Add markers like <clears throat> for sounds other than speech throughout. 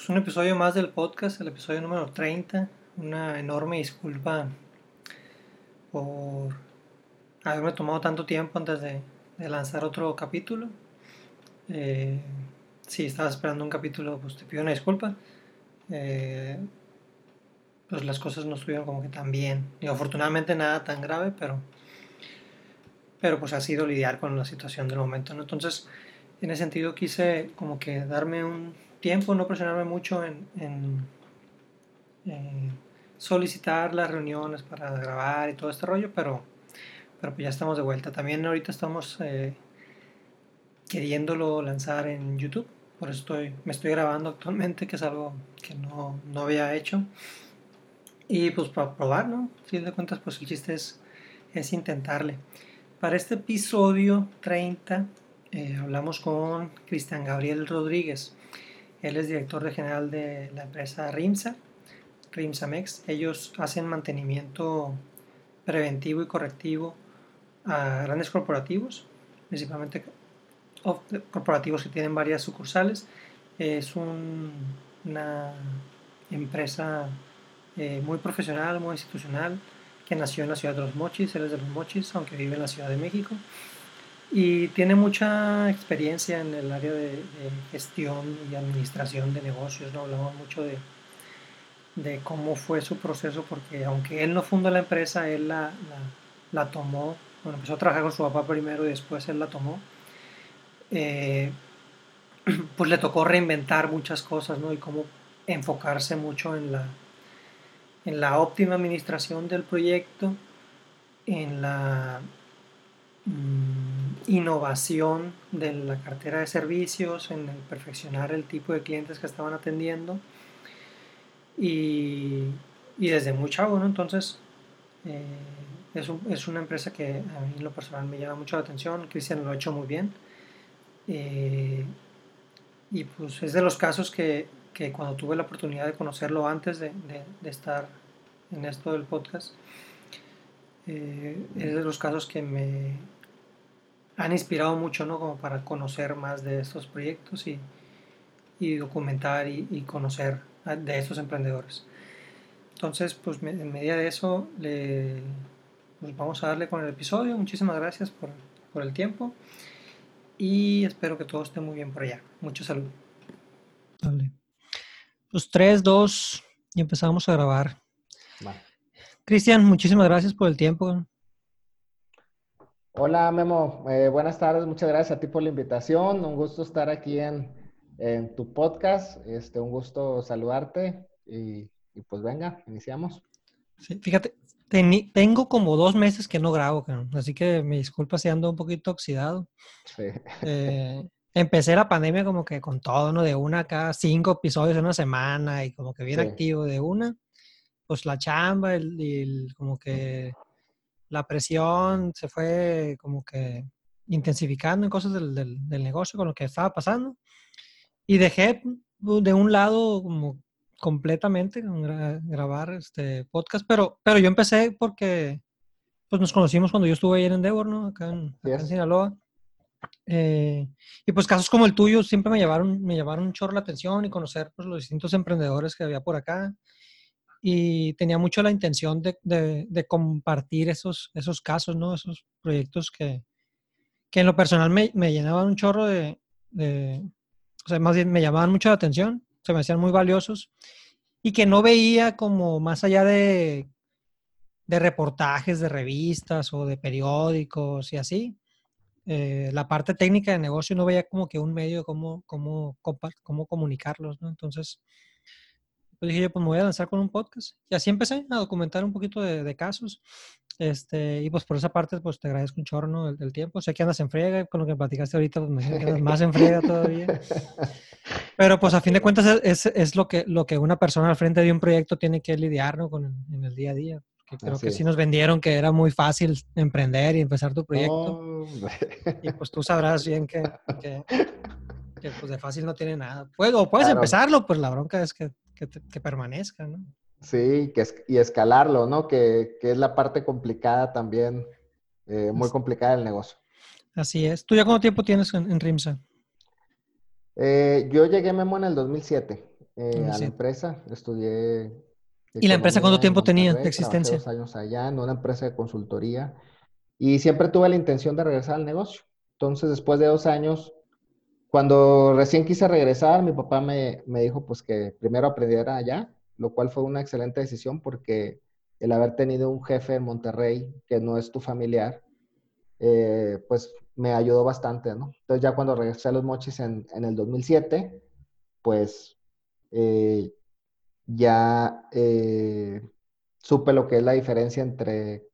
Pues un episodio más del podcast, el episodio número 30. Una enorme disculpa por haberme tomado tanto tiempo antes de, lanzar otro capítulo. Eh, si estabas esperando un capítulo, pues te pido una disculpa. Eh, pues las cosas no estuvieron como que tan bien. Y afortunadamente nada tan grave, pero, pero pues ha sido lidiar con la situación del momento. Entonces, en ese sentido quise como que darme un tiempo, no presionarme mucho en, solicitar las reuniones para grabar y todo este rollo, pero, pero pues ya estamos de vuelta. También ahorita estamos eh, queriéndolo lanzar en YouTube, por eso estoy, me estoy grabando actualmente, que es algo que no, no había hecho. Y pues para probar, ¿no? Si de cuentas, pues el chiste es, es intentarle. Para este episodio 30 eh, hablamos con Cristian Gabriel Rodríguez. Él es director general de la empresa RIMSA, RIMSAMEX. Ellos hacen mantenimiento preventivo y correctivo a grandes corporativos, principalmente corporativos que tienen varias sucursales. Es una empresa eh, muy profesional, muy institucional, que nació en la ciudad de Los Mochis, él es de Los Mochis, aunque vive en la Ciudad de México y tiene mucha experiencia en el área de, gestión y administración de negocios, ¿no? Hablamos mucho de, cómo fue su proceso, porque aunque él no fundó la empresa, él la, la, tomó, bueno, empezó a trabajar con su papá primero y después él la tomó, eh, <clears throat> pues le tocó reinventar muchas cosas, ¿no? Y cómo enfocarse mucho en la, en la óptima administración del proyecto, en la Mm, innovación de la cartera de servicios, en el perfeccionar el tipo de clientes que estaban atendiendo y, y desde muy chavo. Entonces eh, es, es, una empresa que a mí en lo personal me llama mucho la atención, Cristian lo ha hecho muy bien eh, y pues es de los casos que, que, cuando tuve la oportunidad de conocerlo antes de, de, estar en esto del podcast, eh, es de los casos que me, han inspirado mucho, ¿no? Como para conocer más de estos proyectos y, y documentar y, conocer de estos emprendedores. Entonces, pues en medida de eso, le, pues vamos a darle con el episodio. Muchísimas gracias por, por el tiempo y espero que todo esté muy bien por allá. Mucha salud. Dale. Pues 3, 2 y empezamos a grabar. Cristian, muchísimas gracias por el tiempo. Hola Memo, eh, buenas tardes, muchas gracias a ti por la invitación, un gusto estar aquí en, tu podcast, este, un gusto saludarte y, pues venga, iniciamos. Sí, fíjate, tengo como dos meses que no grabo, así que me disculpa si ando un poquito oxidado. Sí. <laughs> Eh, empecé la pandemia como que con todo, ¿no? De una acá, cinco episodios en una semana y como que bien activo de una, pues la chamba, el como que la presión se fue como que intensificando en cosas del, del, negocio con lo que estaba pasando. Y dejé de un lado como completamente grabar este podcast, pero, pero yo empecé porque pues nos conocimos cuando yo estuve ayer en Endeavor, ¿no? Acá en, Sinaloa. Eh, y pues casos como el tuyo siempre me llevaron, me llevaron un chorro la atención y conocer pues, los distintos emprendedores que había por acá y tenía mucho la intención de, de, compartir esos, esos casos, ¿no? Esos proyectos que, que en lo personal me, me llenaban un chorro de, de, o sea, más bien me llamaban mucho la atención, se me hacían muy valiosos y que no veía como más allá de, de reportajes de revistas o de periódicos y así. Eh, la parte técnica de negocio no veía como que un medio de cómo, cómo, cómo comunicarlos, ¿no? Entonces, pues dije yo, pues me voy a lanzar con un podcast. Y así empecé a documentar un poquito de, casos. Este, y pues por esa parte, pues te agradezco un chorro ¿no? el, tiempo. Sé que andas en friega, con lo que platicaste ahorita, pues me que andas más en friega todavía. <laughs> Pero pues a fin de cuentas es, es, lo, que, lo que una persona al frente de un proyecto tiene que lidiar ¿no? con en el día a día. Que creo que sí nos vendieron que era muy fácil emprender y empezar tu proyecto. y pues tú sabrás bien que, que, pues de fácil no tiene nada. Puedes, o puedes empezarlo, pues la bronca es que que, permanezca, ¿no? Sí, que y escalarlo, ¿no? Que, es la parte complicada también, eh, muy complicada del negocio. Así es. ¿Tú ya cuánto tiempo tienes en, RIMSA? Eh, yo llegué, Memo, en el 2007, eh, a la empresa. Estudié. ¿Y la empresa cuánto tiempo tenía de existencia? Dos años allá en una empresa de consultoría. Y siempre tuve la intención de regresar al negocio. Entonces, después de dos años, cuando recién quise regresar, mi papá me, me dijo pues que primero aprendiera allá, lo cual fue una excelente decisión porque el haber tenido un jefe en Monterrey que no es tu familiar, eh, pues me ayudó bastante, ¿no? Entonces ya cuando regresé a los mochis en, en el 2007, pues eh, ya eh, supe lo que es la diferencia entre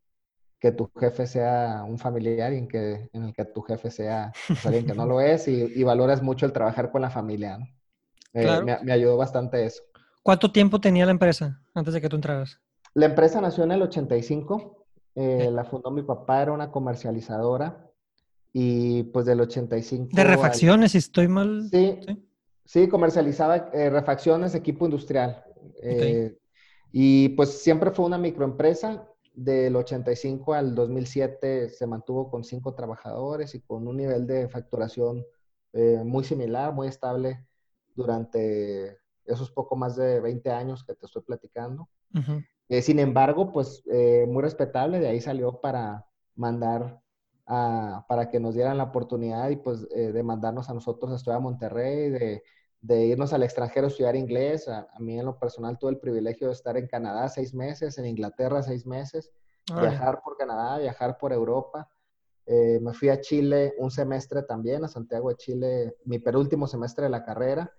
que tu jefe sea un familiar y en, que, en el que tu jefe sea pues, alguien que no lo es y, y, valoras mucho el trabajar con la familia, ¿no? me, me, ayudó bastante eso. ¿Cuánto tiempo tenía la empresa antes de que tú entraras? La empresa nació en el 85, eh, la fundó mi papá, era una comercializadora y pues del 85... De refacciones, si estoy mal. Sí, sí, comercializaba eh, refacciones, equipo industrial. Eh, y pues siempre fue una microempresa. Del 85 al 2007 se mantuvo con cinco trabajadores y con un nivel de facturación muy similar, muy estable durante esos poco más de 20 años que te estoy platicando. Eh, sin embargo, pues eh, muy respetable, de ahí salió para mandar a, para que nos dieran la oportunidad y pues eh, de mandarnos a nosotros a estudiar a Monterrey, de, de irnos al extranjero a estudiar inglés. A, mí en lo personal tuve el privilegio de estar en Canadá seis meses, en Inglaterra seis meses, viajar por Canadá, viajar por Europa. me fui a Chile un semestre también, a Santiago de Chile, mi penúltimo semestre de la carrera.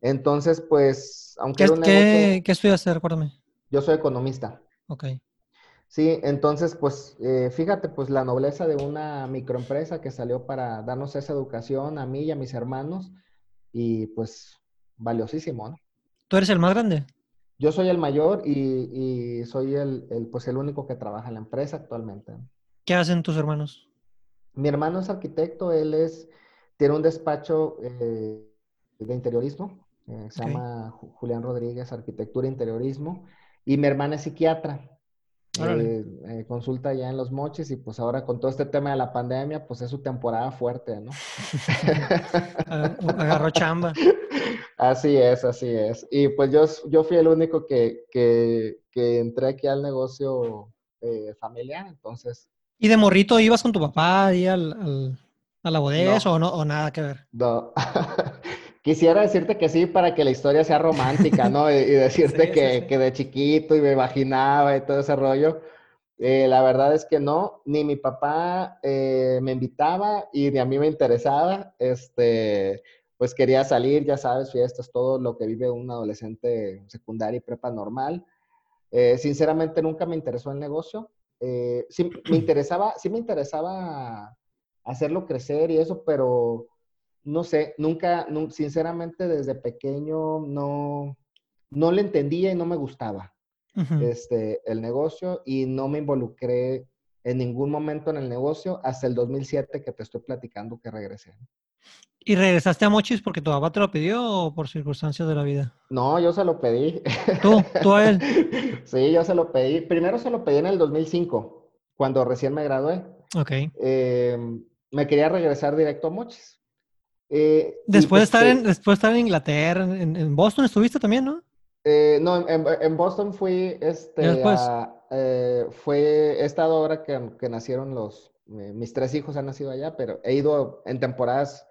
Entonces, pues, aunque... ¿Qué, ¿qué, ¿qué estudiaste? Recuérdame. Yo soy economista. Ok. Sí, entonces, pues, eh, fíjate, pues la nobleza de una microempresa que salió para darnos esa educación a mí y a mis hermanos, y pues, valiosísimo, ¿no? ¿Tú eres el más grande? Yo soy el mayor y, soy el, pues, el único que trabaja en la empresa actualmente. ¿Qué hacen tus hermanos? Mi hermano es arquitecto, él es, tiene un despacho eh, de interiorismo, eh, se llama Julián Rodríguez, Arquitectura e Interiorismo. Y mi hermana es psiquiatra. Eh, eh, consulta ya en los moches y pues ahora con todo este tema de la pandemia, pues es su temporada fuerte, ¿no? <laughs> Agarró chamba. <laughs> Así es, así es. Y pues yo, yo fui el único que, que, que entré aquí al negocio eh, familiar, entonces. ¿Y de morrito ibas con tu papá ahí al, al, a la bodega o, no, o nada que ver? No. <laughs> Quisiera decirte que sí para que la historia sea romántica, ¿no? Y, <laughs> decirte que, que, de chiquito y me imaginaba y todo ese rollo. Eh, la verdad es que no, ni mi papá eh, me invitaba y ni a mí me interesaba. Este, pues quería salir, ya sabes, fiestas, todo lo que vive un adolescente secundaria y prepa normal. Eh, sinceramente nunca me interesó el negocio. sí me interesaba, sí me interesaba hacerlo crecer y eso, pero no sé, nunca, sinceramente desde pequeño no, no le entendía y no me gustaba este, el negocio y no me involucré en ningún momento en el negocio hasta el 2007 que te estoy platicando que regresé. ¿Y regresaste a Mochis porque tu papá te lo pidió o por circunstancias de la vida? No, yo se lo pedí. ¿Tú? ¿Tú a él? <laughs> Sí, yo se lo pedí. Primero se lo pedí en el 2005, cuando recién me gradué. Ok. Em, me quería regresar directo a Mochis. Eh, después, de estar en, después estar en Inglaterra, en, Boston estuviste también, ¿no? Eh, no, en, Boston fui, este, eh, fue, he estado ahora que, que nacieron los, mis tres hijos han nacido allá, pero he ido en temporadas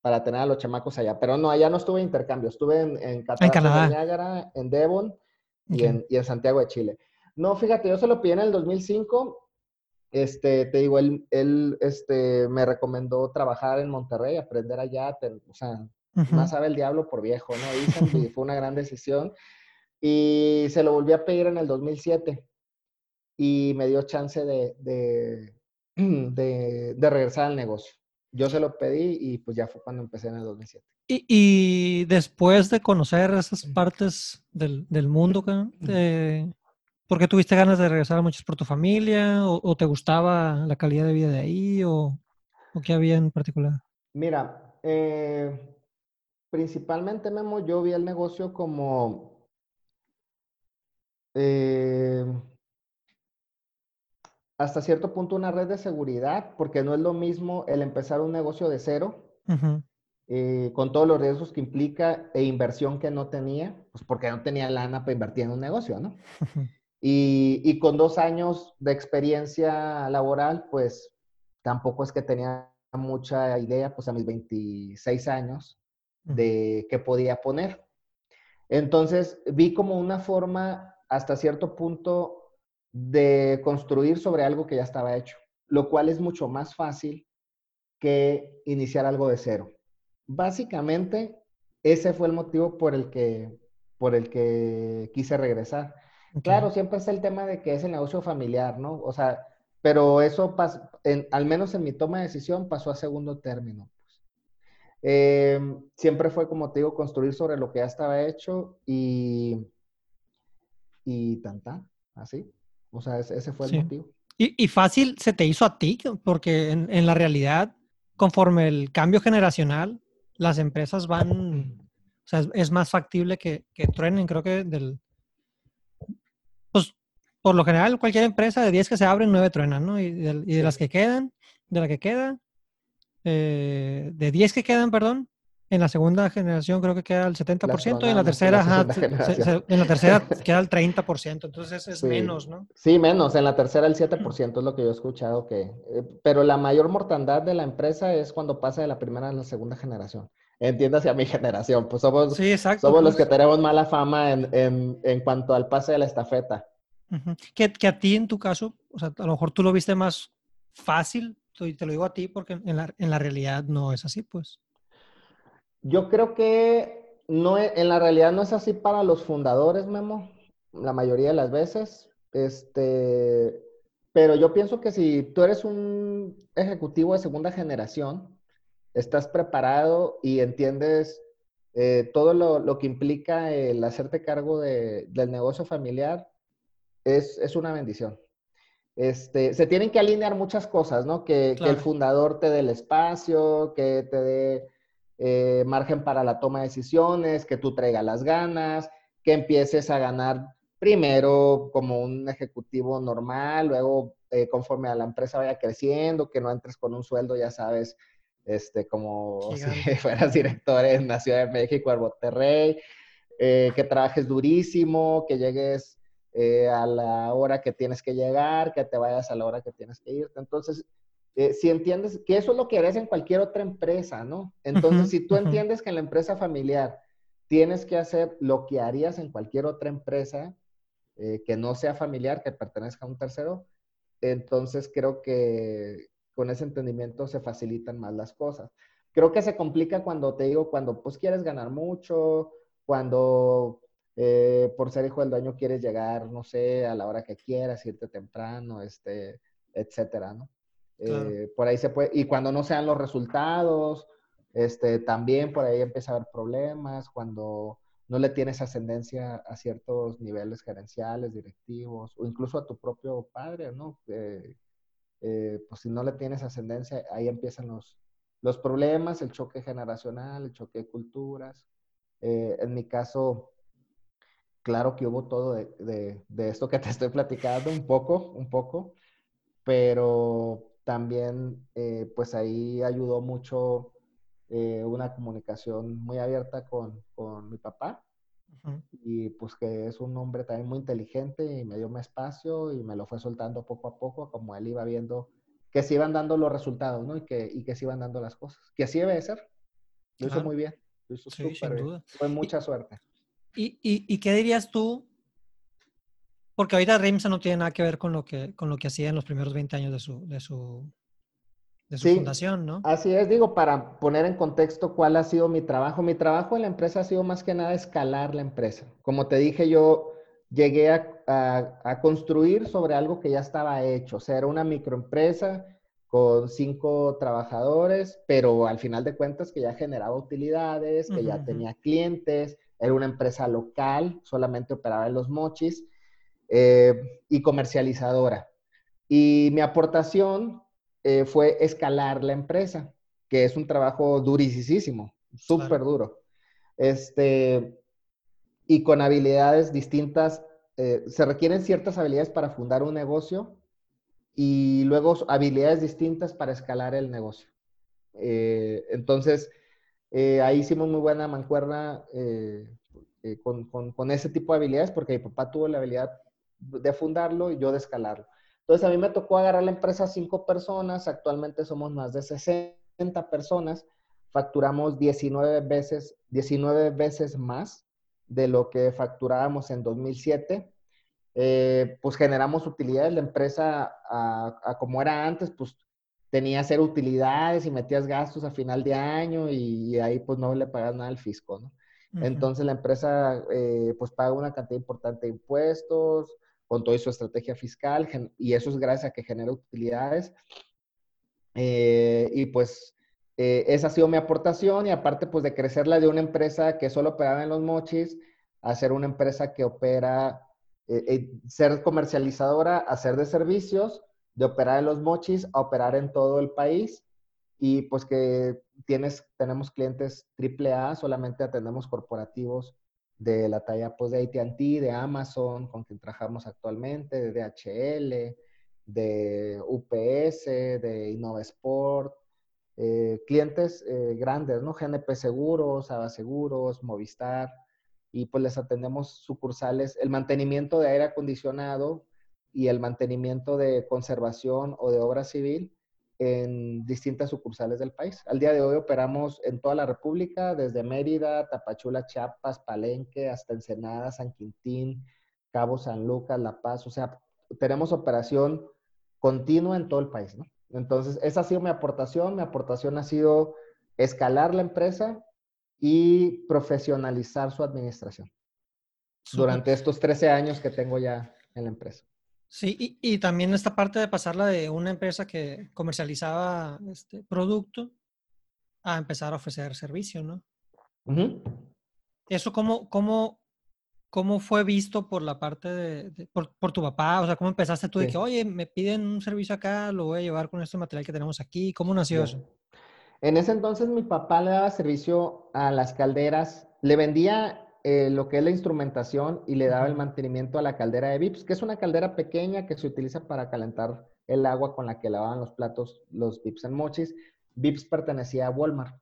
para tener a los chamacos allá, pero no, allá no estuve en intercambio, estuve en, en, en Canadá, en Niagara, en Devon y, en, y en Santiago de Chile. No, fíjate, yo se lo pidí en el 2005 este, te digo, él, él este, me recomendó trabajar en Monterrey, aprender allá, o sea, más sabe el diablo por viejo, ¿no? Dicen, y <laughs> fue una gran decisión. Y se lo volví a pedir en el 2007 y me dio chance de, de, <clears throat> de, de regresar al negocio. Yo se lo pedí y pues ya fue cuando empecé en el 2007. Y, y después de conocer esas partes del, del mundo, eh, ¿Por qué tuviste ganas de regresar a Mochis por tu familia? ¿O, te gustaba la calidad de vida de ahí? ¿O, qué había en particular? Mira, eh, principalmente, Memo, yo vi el negocio como... Eh, hasta cierto punto una red de seguridad, porque no es lo mismo el empezar un negocio de cero eh, con todos los riesgos que implica e inversión que no tenía, pues porque no tenía lana para invertir en un negocio, ¿no? Y, y, con dos años de experiencia laboral, pues tampoco es que tenía mucha idea, pues a mis 26 años, de qué podía poner. Entonces, vi como una forma hasta cierto punto de construir sobre algo que ya estaba hecho, lo cual es mucho más fácil que iniciar algo de cero. Básicamente, ese fue el motivo por el que, por el que quise regresar. Claro, siempre es el tema de que es el negocio familiar, ¿no? O sea, pero eso, al menos en mi toma de decisión, pasó a segundo término. Eh, siempre fue, como te digo, construir sobre lo que ya estaba hecho y, y tanta, así. O sea, ese, fue el motivo. Y, fácil se te hizo a ti, porque en, la realidad, conforme el cambio generacional, las empresas van, o sea, es, más factible que, que, truenen, creo que del, pues, por lo general, cualquier empresa de 10 que se abren, 9 truenan, ¿no? Y de, y de las que quedan, de la que queda, eh, de 10 que quedan, perdón, en la segunda generación creo que queda el 70% y en la tercera, en la tercera queda el 30%, entonces es menos, ¿no? Sí, menos, en la tercera el 7% es lo que yo he escuchado que, eh, pero la mayor mortandad de la empresa es cuando pasa de la primera a la segunda generación. Entiéndase a mi generación, pues somos, somos los que tenemos mala fama en, en, en, cuanto al pase de la estafeta. Que, que a ti en tu caso, o sea, a lo mejor tú lo viste más fácil y te lo digo a ti porque en la, en la realidad no es así, pues. Yo creo que no e, en la realidad no es así para los fundadores, Memo, la mayoría de las veces. Este, pero yo pienso que si tú eres un ejecutivo de segunda generación, estás preparado y entiendes eh, todo lo, lo, que implica el hacerte cargo de, del negocio familiar, es, es una bendición. Este, se tienen que alinear muchas cosas, ¿no? Que, el fundador te dé el espacio, que te dé eh, margen para la toma de decisiones, que tú traigas las ganas, que empieces a ganar primero como un ejecutivo normal, luego eh, conforme a la empresa vaya creciendo, que no entres con un sueldo, ya sabes, este, como <laughs> si fueras director en la Ciudad de México, en Monterrey, eh, que trabajes durísimo, que llegues eh, a la hora que tienes que llegar, que te vayas a la hora que tienes que irte. Entonces, eh, si entiendes que eso es lo que harías en cualquier otra empresa, ¿no? Entonces, si tú entiendes que en la empresa familiar tienes que hacer lo que harías en cualquier otra empresa eh, que no sea familiar, que pertenezca a un tercero, entonces creo que con ese entendimiento se facilitan más las cosas. Creo que se complica cuando te digo, cuando pues quieres ganar mucho, cuando eh, por ser hijo del dueño quieres llegar, no sé, a la hora que quieras, irte temprano, este, etcétera, ¿no? Eh, por ahí se puede, y cuando no sean los resultados, este, también por ahí empieza a haber problemas, cuando no le tienes ascendencia a ciertos niveles gerenciales, directivos, o incluso a tu propio padre, ¿no? Eh, pues si no le tienes ascendencia, ahí empiezan los, los problemas, el choque generacional, el choque de culturas. en mi caso, claro que hubo todo de, esto que te estoy platicando, un poco, un poco, pero también eh, pues ahí ayudó mucho eh, una comunicación muy abierta con, mi papá. Y pues que es un hombre también muy inteligente y me dio mi espacio y me lo fue soltando poco a poco, como él iba viendo que se iban dando los resultados, ¿no? Y que, y que se iban dando las cosas. Que así debe ser. Lo hizo muy bien. Lo hizo súper bien. Fue mucha suerte. ¿Y, y, qué dirías tú? Porque ahorita Rimsa no tiene nada que ver con lo que, con lo que hacía en los primeros 20 años de su, de su, de su fundación, ¿no? Así es, digo, para poner en contexto cuál ha sido mi trabajo. Mi trabajo en la empresa ha sido más que nada escalar la empresa. Como te dije, yo llegué a, a, a construir sobre algo que ya estaba hecho. O sea, era una microempresa con cinco trabajadores, pero al final de cuentas que ya generaba utilidades, que ya tenía clientes, era una empresa local, solamente operaba en los mochis eh, y comercializadora. Y mi aportación eh, fue escalar la empresa, que es un trabajo durísimo, súper duro. Este, y con habilidades distintas, eh, se requieren ciertas habilidades para fundar un negocio y luego habilidades distintas para escalar el negocio. entonces, Eh, ahí hicimos muy buena mancuerna eh, eh, con, con, ese tipo de habilidades porque mi papá tuvo la habilidad de fundarlo y yo de escalarlo. Entonces a mí me tocó agarrar la empresa a cinco personas, actualmente somos más de 60 personas, facturamos 19 veces, 19 veces más de lo que facturábamos en 2007. pues generamos utilidades, la empresa a, como era antes, pues tenías cero utilidades y metías gastos a final de año y, ahí pues no le pagas nada al fisco, ¿no? Entonces la empresa eh, pues paga una cantidad importante de impuestos con toda su estrategia fiscal y eso es gracias a que genera utilidades. Eh, y pues eh, esa ha sido mi aportación y aparte pues de crecerla de una empresa que solo operaba en los mochis a ser una empresa que opera, ser comercializadora, hacer de servicios de operar en los mochis a operar en todo el país. Y pues que tienes, tenemos clientes AAA, solamente atendemos corporativos de la talla pues de AT&T, de Amazon, con quien trabajamos actualmente, de DHL, de UPS, de InnovaSport, eh, clientes eh, grandes, ¿no? GNP Seguros, Ava Seguros, Movistar, y pues les atendemos sucursales, el mantenimiento de aire acondicionado, y el mantenimiento de conservación o de obra civil en distintas sucursales del país. Al día de hoy operamos en toda la República, desde Mérida, Tapachula, Chiapas, Palenque, hasta Ensenada, San Quintín, Cabo San Lucas, La Paz. O sea, tenemos operación continua en todo el país, ¿no? Entonces, esa ha sido mi aportación. Mi aportación ha sido escalar la empresa y profesionalizar su administración durante estos 13 años que tengo ya en la empresa. Sí, y, también esta parte de pasarla de una empresa que comercializaba este producto a empezar a ofrecer servicio, ¿no? ¿Eso cómo, cómo, cómo fue visto por la parte de, por, tu papá? O sea, ¿cómo empezaste tú de que, oye, me piden un servicio acá, lo voy a llevar con este material que tenemos aquí? ¿Cómo nació eso? En ese entonces mi papá le daba servicio a las calderas, le vendía eh, lo que es la instrumentación y le daba el mantenimiento a la caldera de Vips, que es una caldera pequeña que se utiliza para calentar el agua con la que lavaban los platos los Vips en Mochis. Vips pertenecía a Walmart.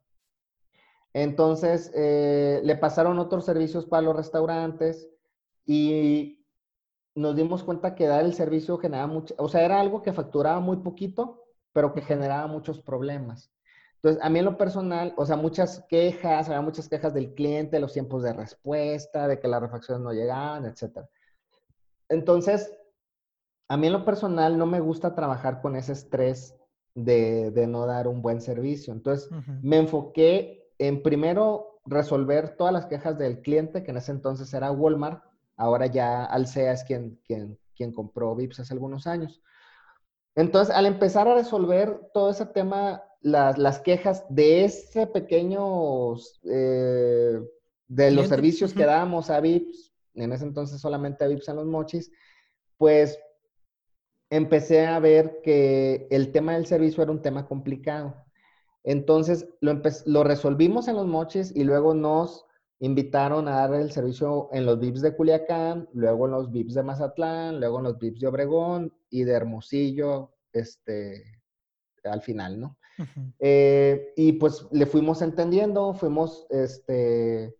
Entonces, eh, le pasaron otros servicios para los restaurantes y nos dimos cuenta que dar el servicio generaba mucho, o sea, era algo que facturaba muy poquito, pero que generaba muchos problemas. Entonces, a mí en lo personal, o sea, muchas quejas, había muchas quejas del cliente, los tiempos de respuesta, de que las refacciones no llegaban, etc. Entonces, a mí en lo personal no me gusta trabajar con ese estrés de, no dar un buen servicio. Entonces, me enfoqué en primero resolver todas las quejas del cliente, que en ese entonces era Walmart, ahora ya Alsea es quien, quien, quien compró Vips hace algunos años. Entonces, al empezar a resolver todo ese tema las, quejas de ese pequeño, eh, de los servicios que dábamos a VIPs, en ese entonces solamente a VIPs en los mochis, pues empecé a ver que el tema del servicio era un tema complicado. Entonces lo, lo resolvimos en los mochis y luego nos invitaron a dar el servicio en los VIPs de Culiacán, luego en los VIPs de Mazatlán, luego en los VIPs de Obregón y de Hermosillo, este, al final, ¿no? Eh, y pues le fuimos entendiendo, fuimos, este,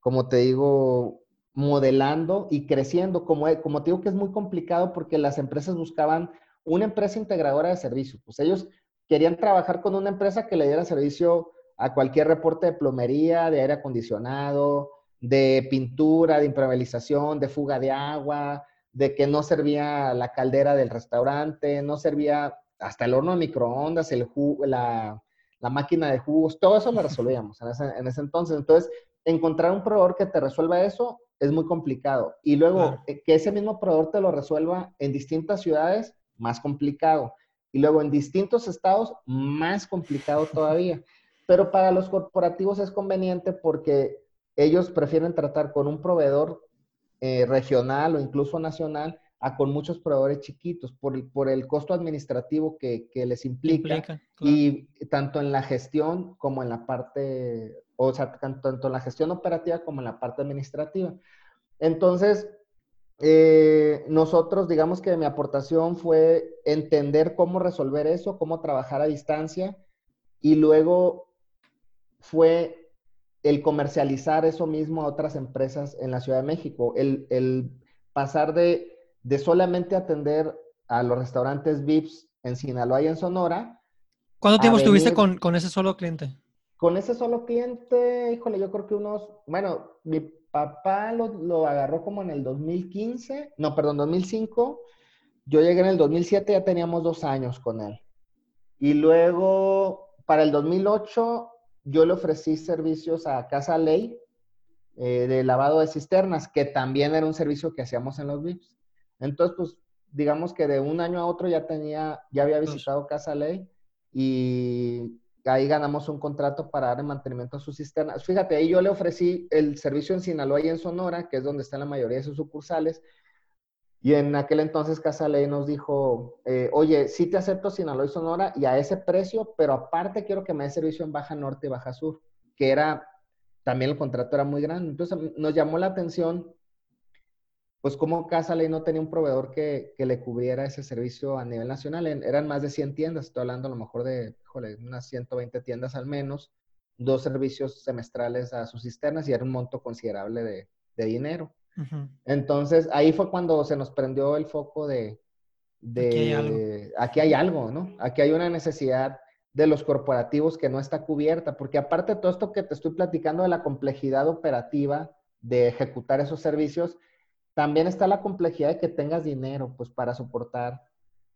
como te digo, modelando y creciendo. Como, como te digo que es muy complicado porque las empresas buscaban una empresa integradora de servicios. Pues ellos querían trabajar con una empresa que le diera servicio a cualquier reporte de plomería, de aire acondicionado, de pintura, de impermeabilización, de fuga de agua, de que no servía la caldera del restaurante, no servía hasta el horno de microondas, el la, la, máquina de jugos, todo eso lo resolvíamos en ese, en ese, entonces. Entonces, encontrar un proveedor que te resuelva eso es muy complicado. Y luego, eh, que ese mismo proveedor te lo resuelva en distintas ciudades, más complicado. Y luego en distintos estados, más complicado <laughs> todavía. Pero para los corporativos es conveniente porque ellos prefieren tratar con un proveedor eh, regional o incluso nacional a con muchos proveedores chiquitos por el, por el costo administrativo que, que les implica, y tanto en la gestión como en la parte, o sea, tanto, en la gestión operativa como en la parte administrativa. Entonces, eh, nosotros, digamos que mi aportación fue entender cómo resolver eso, cómo trabajar a distancia y luego fue el comercializar eso mismo a otras empresas en la Ciudad de México, el, pasar de, de, solamente atender a los restaurantes VIPs en Sinaloa y en Sonora. ¿Cuánto tiempo estuviste con, con, ese solo cliente? Con ese solo cliente, híjole, yo creo que unos, bueno, mi papá lo, lo agarró como en el 2015, no, perdón, 2005. Yo llegué en el 2007, ya teníamos dos años con él. Y luego, para el 2008, yo le ofrecí servicios a Casa Ley eh, de lavado de cisternas, que también era un servicio que hacíamos en los VIPs. Entonces, pues, digamos que de un año a otro ya tenía, ya había visitado Casa Ley y ahí ganamos un contrato para dar mantenimiento a sus cisternas. Fíjate, ahí yo le ofrecí el servicio en Sinaloa y en Sonora, que es donde están la mayoría de sus sucursales, y en aquel entonces Casa Ley nos dijo, eh, oye, sí te acepto Sinaloa y Sonora y a ese precio, pero aparte quiero que me dé servicio en Baja Norte y Baja Sur, que era, también el contrato era muy grande. Entonces nos llamó la atención, pues como Casa Ley no tenía un proveedor que, que le cubriera ese servicio a nivel nacional. eran más de 100 tiendas, estoy hablando a lo mejor de, híjole, unas 120 tiendas al menos, dos servicios semestrales a sus cisternas y era un monto considerable de, de dinero. Entonces, ahí fue cuando se nos prendió el foco de, aquí, hay algo. ¿no? Aquí hay una necesidad de los corporativos que no está cubierta, porque aparte de todo esto que te estoy platicando de la complejidad operativa de ejecutar esos servicios, también está la complejidad de que tengas dinero, pues, para soportar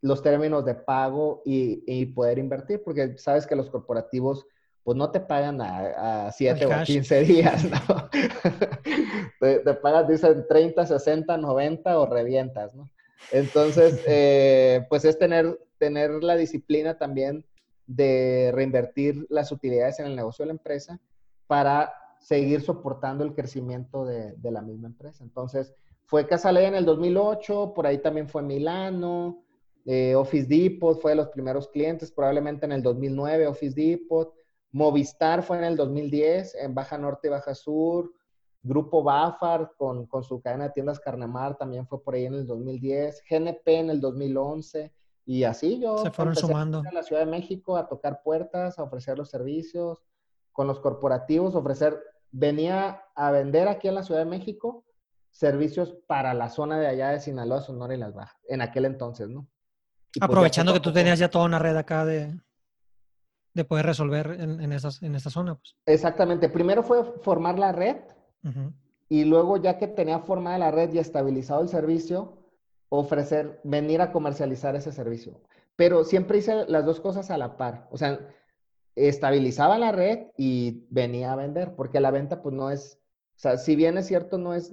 los términos de pago y, y poder invertir, porque sabes que los corporativos pues no te pagan a, 7 o 15 días, ¿no? <laughs> te, pagas, dicen 30, 60, 90 o revientas, ¿no? Entonces, <laughs> eh, pues es tener, tener la disciplina también de reinvertir las utilidades en el negocio de la empresa para seguir soportando el crecimiento de, la misma empresa. Entonces, fue Casalea en el 2008, por ahí también fue Milano, eh, Office Depot fue de los primeros clientes, probablemente en el 2009 Office Depot, Movistar fue en el 2010, en Baja Norte y Baja Sur. Grupo Bafar con, su cadena de tiendas Carnemar también fue por ahí en el 2010. GNP en el 2011. Y así yo Se fueron sumando. a la Ciudad de México a tocar puertas, a ofrecer los servicios con los corporativos, ofrecer, venía a vender aquí en la Ciudad de México servicios para la zona de allá de Sinaloa, Sonora y Las Bajas, en aquel entonces, ¿no? Pues Aprovechando que tú tenías ya toda una red acá de de poder resolver en, en, esas, en esta zona. Pues. Exactamente. Primero fue formar la red y luego ya que tenía formada la red y estabilizado el servicio, ofrecer, venir a comercializar ese servicio. Pero siempre hice las dos cosas a la par. O sea, estabilizaba la red y venía a vender, porque la venta pues no es, o sea, si bien es cierto, no es,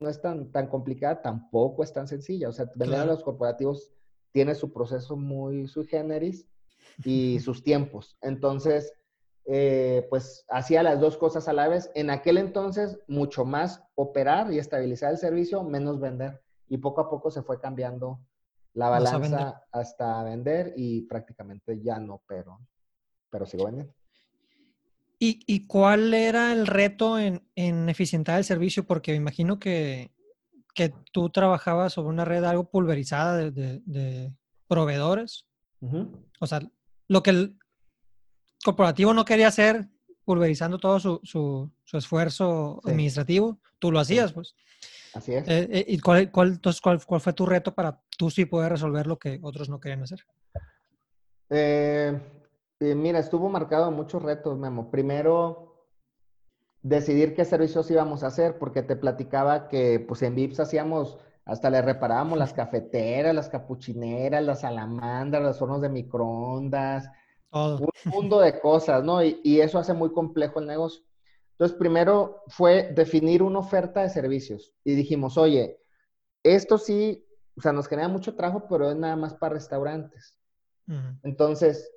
no es tan, tan complicada, tampoco es tan sencilla. O sea, vender a los corporativos tiene su proceso muy sui generis y <laughs> sus tiempos. Entonces, eh, pues hacía las dos cosas a la vez. En aquel entonces, mucho más operar y estabilizar el servicio, menos vender. Y poco a poco se fue cambiando la balanza hasta vender y prácticamente ya no pero pero sigo vendiendo. ¿Y, cuál era el reto en, en, eficientar el servicio? Porque me imagino que, que tú trabajabas sobre una red algo pulverizada de, de, proveedores. O sea, lo que el corporativo no quería hacer, pulverizando todo su, su, esfuerzo administrativo, tú lo hacías, pues. Así es. Eh, eh, ¿Y cuál, cuál, entonces, cuál, cuál, fue tu reto para tú sí poder resolver lo que otros no querían hacer? Eh, mira, estuvo marcado muchos retos, Memo. Primero, decidir qué servicios íbamos a hacer, porque te platicaba que pues en VIPS hacíamos hasta le reparábamos las cafeteras, las capuchineras, las salamandras, los hornos de microondas, un <laughs> mundo de cosas, ¿no? Y, eso hace muy complejo el negocio. Entonces, primero fue definir una oferta de servicios y dijimos, oye, esto sí, o sea, nos genera mucho trabajo, pero es nada más para restaurantes. Entonces,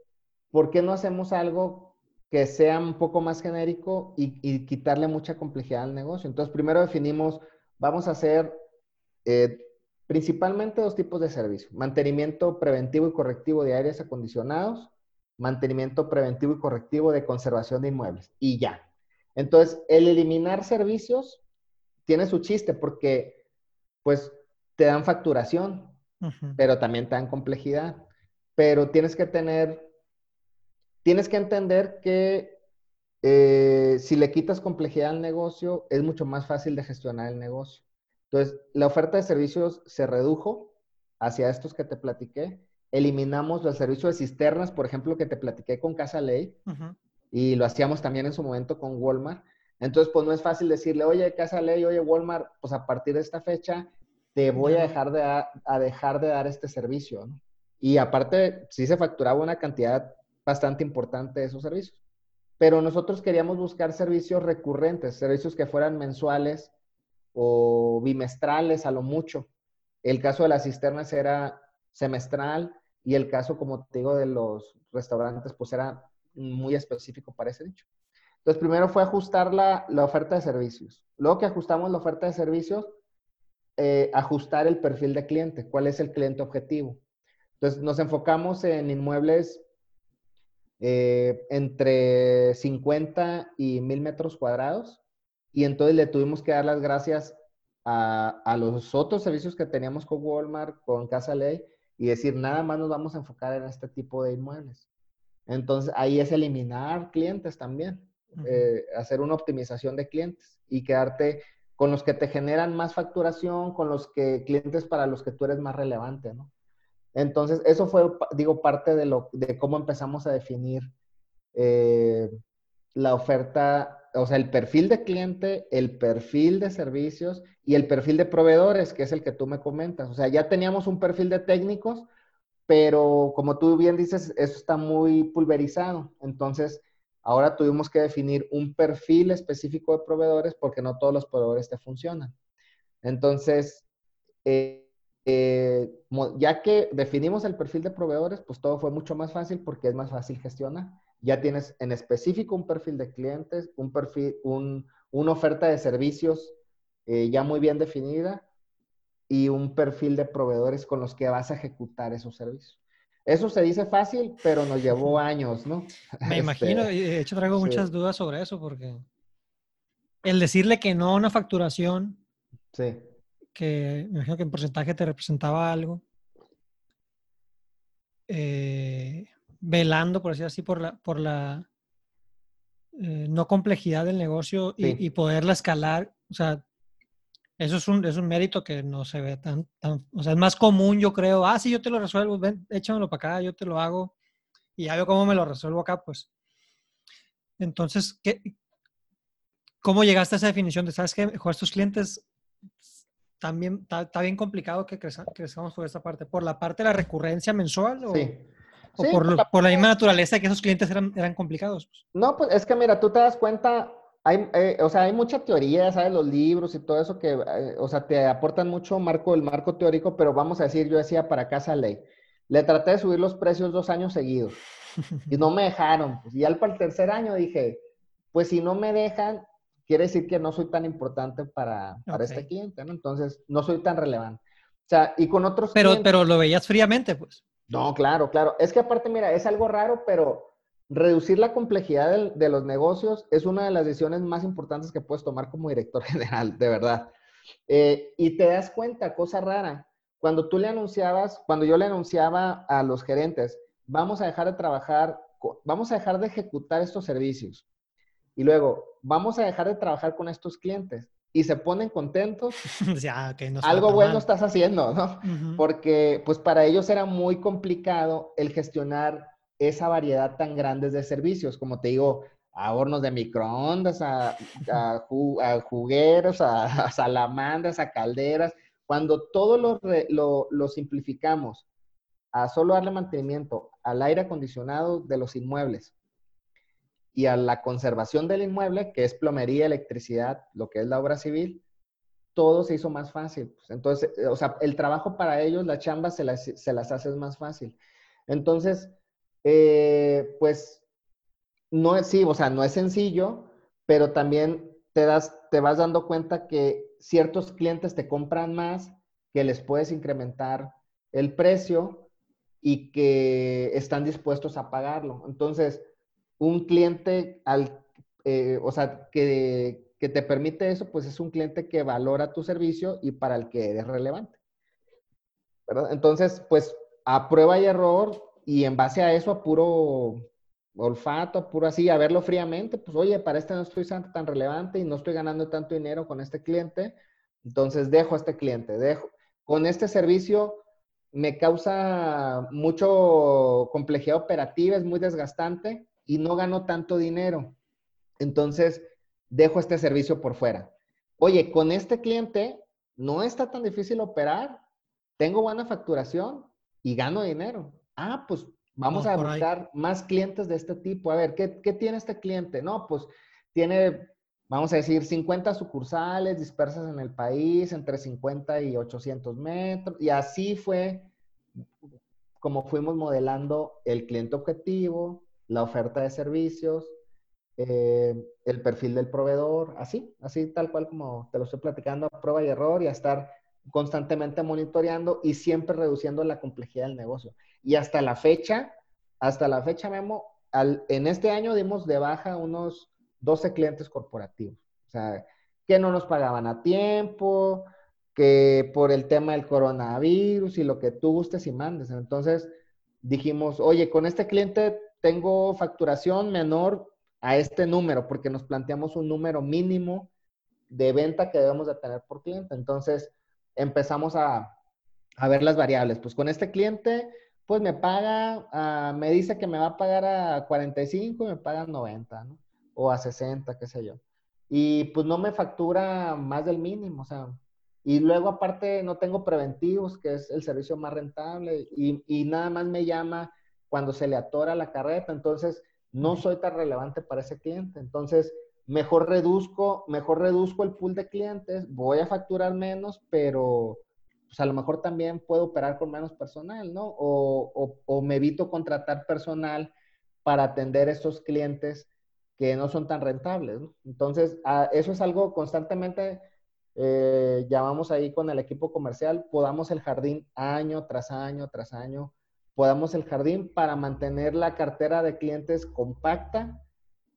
¿por qué no hacemos algo que sea un poco más genérico y, y quitarle mucha complejidad al negocio? Entonces, primero definimos, vamos a hacer eh, principalmente dos tipos de servicio. Mantenimiento preventivo y correctivo de aires acondicionados, mantenimiento preventivo y correctivo de conservación de inmuebles. Y ya. Entonces, el eliminar servicios tiene su chiste porque, pues, te dan facturación, pero también te dan complejidad. Pero tienes que tener, tienes que entender que eh, si le quitas complejidad al negocio, es mucho más fácil de gestionar el negocio. Entonces, la oferta de servicios se redujo hacia estos que te platiqué. Eliminamos los servicios de cisternas, por ejemplo, que te platiqué con Casa Ley, y lo hacíamos también en su momento con Walmart. Entonces, pues no es fácil decirle, oye, Casa Ley, oye, Walmart, pues a partir de esta fecha te voy a dejar de, a dejar de dar este servicio, ¿no? Y aparte, sí se facturaba una cantidad bastante importante de esos servicios. Pero nosotros queríamos buscar servicios recurrentes, servicios que fueran mensuales o bimestrales a lo mucho. El caso de las cisternas era semestral y el caso, como te digo, de los restaurantes, pues era muy específico para ese dicho. Entonces, primero fue ajustar la, la oferta de servicios. Luego que ajustamos la oferta de servicios, eh, ajustar el perfil de cliente. ¿Cuál es el cliente objetivo? Entonces, nos enfocamos en inmuebles eh, entre 50 y 1000 metros cuadrados. Y entonces le tuvimos que dar las gracias a, a, los otros servicios que teníamos con Walmart, con Casa Ley, y decir, nada más nos vamos a enfocar en este tipo de inmuebles. Entonces, ahí es eliminar clientes también, eh, hacer una optimización de clientes y quedarte con los que te generan más facturación, con los que clientes para los que tú eres más relevante, ¿no? Entonces, eso fue, digo, parte de, lo, de cómo empezamos a definir eh, la oferta, o sea, el perfil de cliente, el perfil de servicios y el perfil de proveedores, que es el que tú me comentas. O sea, ya teníamos un perfil de técnicos, pero como tú bien dices, eso está muy pulverizado. Entonces, ahora tuvimos que definir un perfil específico de proveedores porque no todos los proveedores te funcionan. Entonces, eh, eh, ya que definimos el perfil de proveedores, pues todo fue mucho más fácil porque es más fácil gestionar. Ya tienes en específico un perfil de clientes, un perfil, una oferta de servicios eh, ya muy bien definida y un perfil de proveedores con los que vas a ejecutar esos servicios. Eso se dice fácil, pero nos llevó <laughs> años, ¿no? Me imagino, y de hecho traigo muchas dudas sobre eso porque el decirle que no a una facturación sí que me imagino que en porcentaje te representaba algo, eh, velando, por decir así, por la, por la eh, no complejidad del negocio y, poderla escalar. O sea, eso es un, es un mérito que no se ve tan, tan, o sea, es más común, yo creo, ah, sí, yo te lo resuelvo, ven, échamelo para acá, yo te lo hago y ya veo cómo me lo resuelvo acá, pues. Entonces, ¿qué, ¿cómo llegaste a esa definición de, sabes que estos clientes también está, bien complicado que crezcamos por esta parte. ¿Por la parte de la recurrencia mensual o, sí. o por, por, la, misma naturaleza de que esos clientes eran, eran complicados? Pues? No, pues es que mira, tú te das cuenta, hay, eh, o sea, hay mucha teoría, ¿sabes? Los libros y todo eso que, eh, o sea, te aportan mucho marco, el marco teórico, pero vamos a decir, yo decía para casa ley. Le traté de subir los precios dos años seguidos y no me dejaron. Pues, y al para el tercer año dije, pues si no me dejan, quiere decir que no soy tan importante para, para este cliente, ¿no? Entonces, no soy tan relevante. O sea, y con otros pero, Pero lo veías fríamente, pues. No, claro, claro. Es que aparte, mira, es algo raro, pero reducir la complejidad de, los negocios es una de las decisiones más importantes que puedes tomar como director <laughs> general, de verdad. Eh, y te das cuenta, cosa rara, cuando tú le anunciabas, cuando yo le anunciaba a los gerentes, vamos a dejar de trabajar, vamos a dejar de ejecutar estos servicios. Y luego, vamos a dejar de trabajar con estos clientes y se ponen contentos, <laughs> ya, algo bueno estás haciendo, ¿no? Porque pues para ellos era muy complicado el gestionar esa variedad tan grande de servicios, como te digo, a hornos de microondas, a, a, jugueros, a, salamandras, a calderas. Cuando todo lo, lo, lo simplificamos a solo darle mantenimiento al aire acondicionado de los inmuebles, y a la conservación del inmueble, que es plomería, electricidad, lo que es la obra civil, todo se hizo más fácil. Pues. Entonces, o sea, el trabajo para ellos, la chamba se las, se las más fácil. Entonces, eh, pues, no es, sí, o sea, no es sencillo, pero también te, das, te vas dando cuenta que ciertos clientes te compran más, que les puedes incrementar el precio y que están dispuestos a pagarlo. Entonces, un cliente al, eh, o sea, que, te permite eso, pues es un cliente que valora tu servicio y para el que eres relevante. ¿verdad? Entonces, pues a prueba y error y en base a eso, a puro, olfato, puro así, a verlo fríamente, pues oye, para este no estoy tan relevante y no estoy ganando tanto dinero con este cliente, entonces dejo a este cliente, dejo. Con este servicio me causa mucho complejidad operativa, es muy desgastante y no gano tanto dinero. Entonces, dejo este servicio por fuera. Oye, con este cliente no está tan difícil operar, tengo buena facturación y gano dinero. Ah, pues vamos a buscar más clientes de este tipo. A ver, ¿qué, ¿qué, tiene este cliente? No, pues tiene, vamos a decir, 50 sucursales dispersas en el país, entre 50 y 800 metros. Y así fue como fuimos modelando el cliente objetivo, la oferta de servicios, eh, el perfil del proveedor, así, así tal cual como te lo estoy platicando, a prueba y error y a estar constantemente monitoreando y siempre reduciendo la complejidad del negocio. Y hasta la fecha, hasta la fecha, Memo, al, en este año dimos de baja unos 12 clientes corporativos. O sea, que no nos pagaban a tiempo, que por el tema del coronavirus y lo que tú gustes y mandes. Entonces dijimos, oye, con este cliente tengo facturación menor a este número, porque nos planteamos un número mínimo de venta que debemos de tener por cliente. Entonces empezamos a, a ver las variables. Pues con este cliente, pues me paga, ah, me dice que me va a pagar a 45 y me pagan 90, ¿no? O a 60, qué sé yo. Y pues no me factura más del mínimo, o sea, y luego aparte no tengo preventivos, que es el servicio más rentable, y, y nada más me llama cuando se le atora la carreta, entonces no soy tan relevante para ese cliente. Entonces, mejor reduzco, mejor reduzco el pool de clientes, voy a facturar menos, pero pues a lo mejor también puedo operar con menos personal, ¿no? O, o, me evito contratar personal para atender estos clientes que no son tan rentables, ¿no? Entonces, eso es algo constantemente, eh, llamamos ahí con el equipo comercial, podamos el jardín año tras año tras año, podamos el jardín para mantener la cartera de clientes compacta,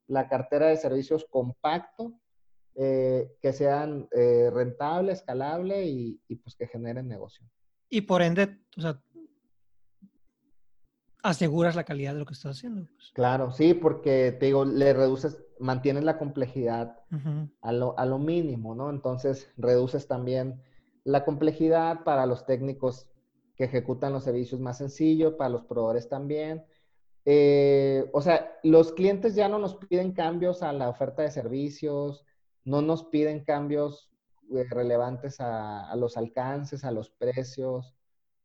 la cartera de servicios compacto, eh, que sean eh, rentable, escalable y, pues que generen negocio. Y por ende, o sea, aseguras la calidad de lo que estás haciendo. Pues. Claro, sí, porque te digo, le reduces, mantienes la complejidad a, lo, a lo mínimo, ¿no? Entonces, reduces también la complejidad para los técnicos que ejecutan los servicios más sencillos, para los proveedores también. Eh, o sea, los clientes ya no nos piden cambios a la oferta de servicios, no nos piden cambios eh, relevantes a, los alcances, a los precios.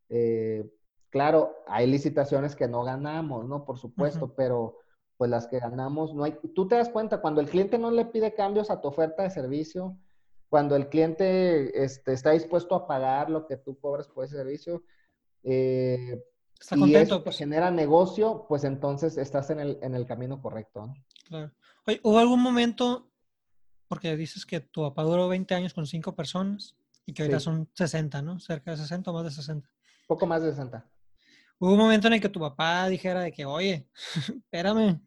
Eh, claro, hay licitaciones que no ganamos, ¿no? Por supuesto, pero pues las que ganamos, no hay, tú te das cuenta, cuando el cliente no le pide cambios a tu oferta de servicio, cuando el cliente este, está dispuesto a pagar lo que tú cobras por ese servicio, eh, Está y eso pues. genera negocio, pues entonces estás en el, en el camino correcto. Claro. Oye, ¿hubo algún momento, porque dices que tu papá duró 20 años con cinco personas y que ahorita son 60, ¿no? Cerca de 60 o más de 60. Poco más de 60. Hubo un momento en el que tu papá dijera de que, oye, <laughs> espérame,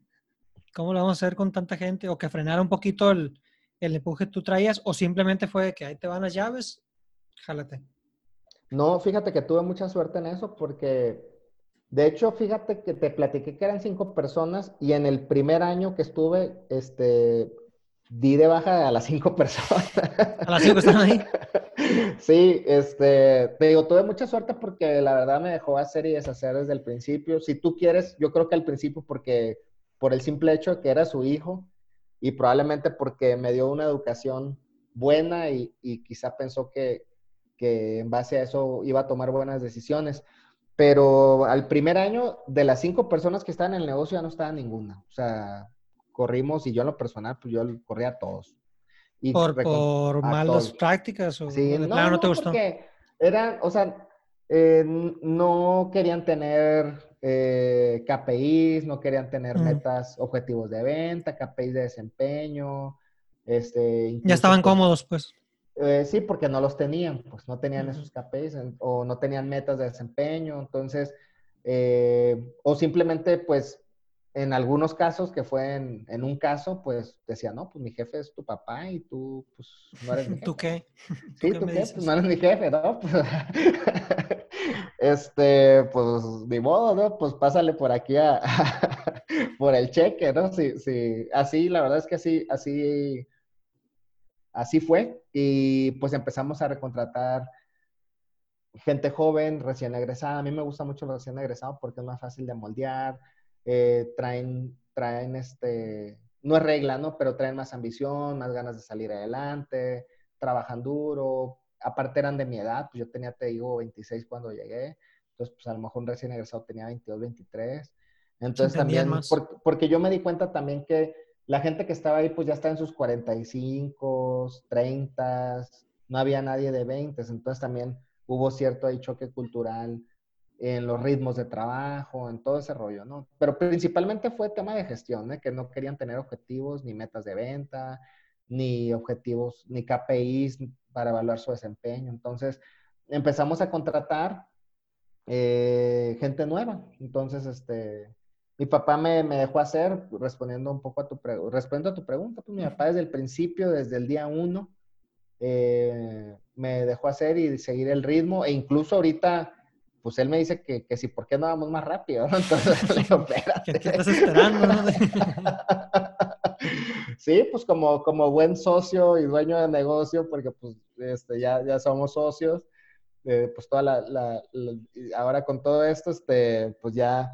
¿cómo lo vamos a hacer con tanta gente? O que frenara un poquito el, el empuje que tú traías, o simplemente fue de que ahí te van las llaves, jálate. No, fíjate que tuve mucha suerte en eso porque, de hecho, fíjate que te platiqué que eran cinco personas y en el primer año que estuve, este, di de baja a las cinco <laughs> personas. ¿A las cinco están ahí? <laughs> sí, este, te digo, tuve mucha suerte porque la verdad me dejó hacer y deshacer desde el principio. Si tú quieres, yo creo que al principio porque, por el simple hecho de que era su hijo y probablemente porque me dio una educación buena y, y quizá pensó que, que en base a eso iba a tomar buenas decisiones. Pero al primer año, de las cinco personas que estaban en el negocio, ya no estaba ninguna. O sea, corrimos y yo en lo personal, pues yo corría a todos. Y ¿Por, por malas prácticas o sí, no, no, te gustó? Porque eran, o sea, eh, no querían tener eh, KPIs, no querían tener metas, objetivos de venta, KPIs de desempeño. Este, ya estaban pues cómodos, pues. Eh, sí, porque no los tenían, pues no tenían esos KPIs o no tenían metas de desempeño, entonces, eh, o simplemente pues en algunos casos, que fue en, un caso, pues decía, no, pues mi jefe es tu papá y tú, pues no eres mi <laughs> jefe. <laughs> ¿Tú qué? Sí, ¿tú, qué? Pues no eres mi jefe, ¿no? Pues, <laughs> este, pues ni modo, ¿no? Pues pásale por aquí a, por el cheque, ¿no? Sí, sí, así, la verdad es que así, así, así fue. Y pues empezamos a recontratar gente joven, recién egresada. A mí me gusta mucho el recién egresado porque es más fácil de moldear eh, traen, traen este, no es regla, ¿no? Pero traen más ambición, más ganas de salir adelante, trabajan duro, aparte eran de mi edad, pues yo tenía, te digo, 26 cuando llegué, entonces pues a lo mejor un recién egresado tenía 22, 23. Entonces también, porque yo me di cuenta también que la gente que estaba ahí pues ya está en sus 45, 30, no había nadie de 20, entonces también hubo cierto choque cultural en los ritmos de trabajo, en todo ese rollo, ¿no? Pero principalmente fue tema de gestión, ¿eh? que no querían tener objetivos ni metas de venta, ni objetivos, ni KPIs para evaluar su desempeño. Entonces, empezamos a contratar eh, gente nueva. Entonces, este, mi papá me, me, dejó hacer, respondiendo un poco a tu, respondiendo a tu pregunta, pues mi papá desde el principio, desde el día uno, eh, me dejó hacer y seguir el ritmo, e incluso ahorita pues él me dice que, que si, ¿por qué no vamos más rápido? Entonces <laughs> le digo, <laughs> espérate. ¿Qué, estás esperando? <laughs> sí, pues como, como buen socio y dueño de negocio, porque pues este, ya, ya somos socios, eh, pues toda la, la, ahora con todo esto, este, pues ya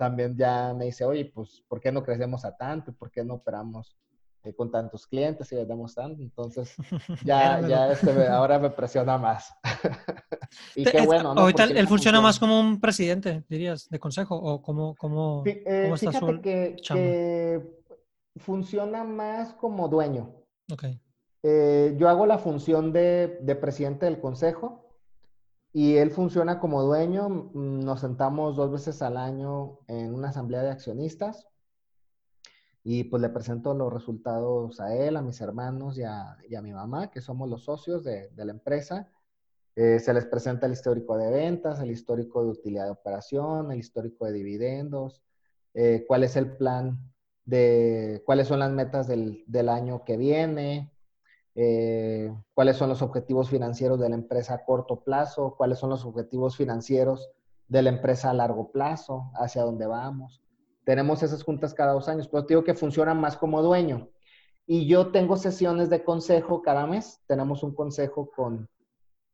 también ya me dice, oye, pues, ¿por qué no crecemos a tanto? ¿Por qué no operamos eh, con tantos clientes y les damos tanto. Entonces, <laughs> ya, ya este, <laughs> ahora me presiona más. <laughs> y qué bueno, ¿no? Ahorita él funciona más como un presidente, dirías, de consejo, o como, como, eh, fíjate que, funciona más como dueño. Ok. Eh, yo hago la función de, de presidente del consejo y él funciona como dueño. Mm, nos sentamos dos veces al año en una asamblea de accionistas y pues le presento los resultados a él, a mis hermanos y a, mi mamá, que somos los socios de, la empresa. Eh, se les presenta el histórico de ventas, el histórico de utilidad de operación, el histórico de dividendos, eh, cuál es el plan de, cuáles son las metas del, año que viene, eh, cuáles son los objetivos financieros de la empresa a corto plazo, cuáles son los objetivos financieros de la empresa a largo plazo, hacia dónde vamos. Tenemos esas juntas cada dos años, pero te digo que funcionan más como dueño. Y yo tengo sesiones de consejo cada mes. Tenemos un consejo con,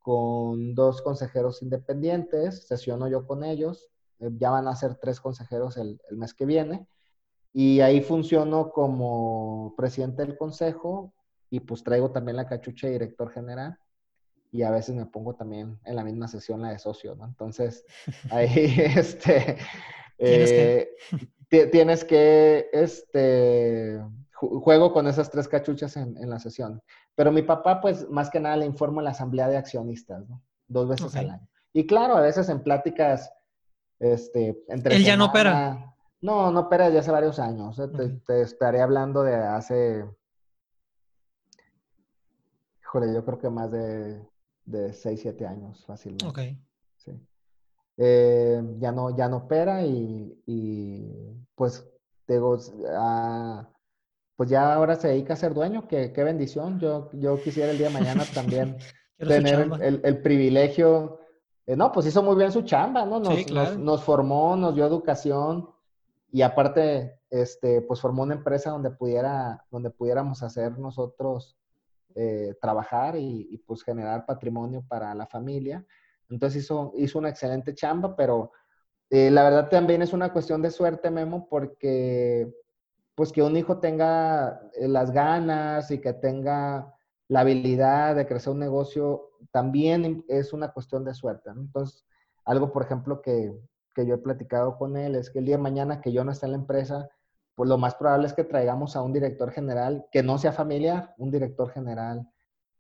con dos consejeros independientes. Sesiono yo con ellos. Eh, ya van a ser tres consejeros el, el mes que viene. Y ahí funciono como presidente del consejo y pues traigo también la cachucha de director general y a veces me pongo también en la misma sesión la de socio, ¿no? Entonces, <laughs> ahí, <laughs> este, eh, tienes que, este, juego con esas tres cachuchas en, la sesión. Pero mi papá, pues, más que nada le informo a la asamblea de accionistas, ¿no? Dos veces al año. Y claro, a veces en pláticas, este, entre... ¿Él ya no opera? No, no opera desde hace varios años. ¿eh? Te, estaré hablando de hace... Híjole, yo creo que más de, de 6, 7 años fácilmente. Ok. Sí. Eh, ya, no, ya no opera y, pues digo, ah, pues ya ahora se dedica a ser dueño, qué, qué bendición. Yo, yo quisiera el día de mañana <laughs> también tener el, privilegio. Eh, no, pues hizo muy bien su chamba, ¿no? Nos, nos, formó, nos dio educación y aparte, este, pues formó una empresa donde pudiera, donde pudiéramos hacer nosotros eh, trabajar y, y, pues generar patrimonio para la familia. Entonces hizo, hizo una excelente chamba, pero eh, la verdad también es una cuestión de suerte, Memo, porque pues que un hijo tenga eh, las ganas y que tenga la habilidad de crecer un negocio, también es una cuestión de suerte. Entonces, algo, por ejemplo, que, que, yo he platicado con él es que el día de mañana que yo no esté en la empresa, pues lo más probable es que traigamos a un director general que no sea familiar, un director general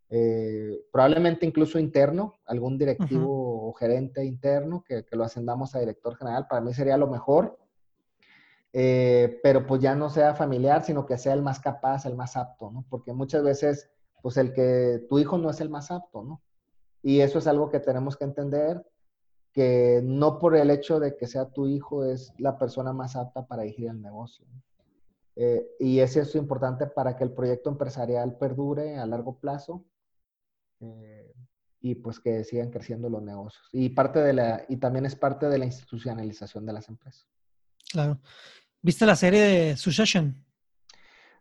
eh, probablemente incluso interno, algún directivo o gerente interno que, lo ascendamos a director general, para mí sería lo mejor, eh, pero pues ya no sea familiar, sino que sea el más capaz, el más apto, ¿no? Porque muchas veces, pues el que tu hijo no es el más apto, ¿no? Y eso es algo que tenemos que entender, que no por el hecho de que sea tu hijo es la persona más apta para dirigir el negocio. Eh, y es eso importante para que el proyecto empresarial perdure a largo plazo eh, y pues que sigan creciendo los negocios. Y, parte de la, y también es parte de la institucionalización de las empresas. Claro. ¿Viste la serie de Succession?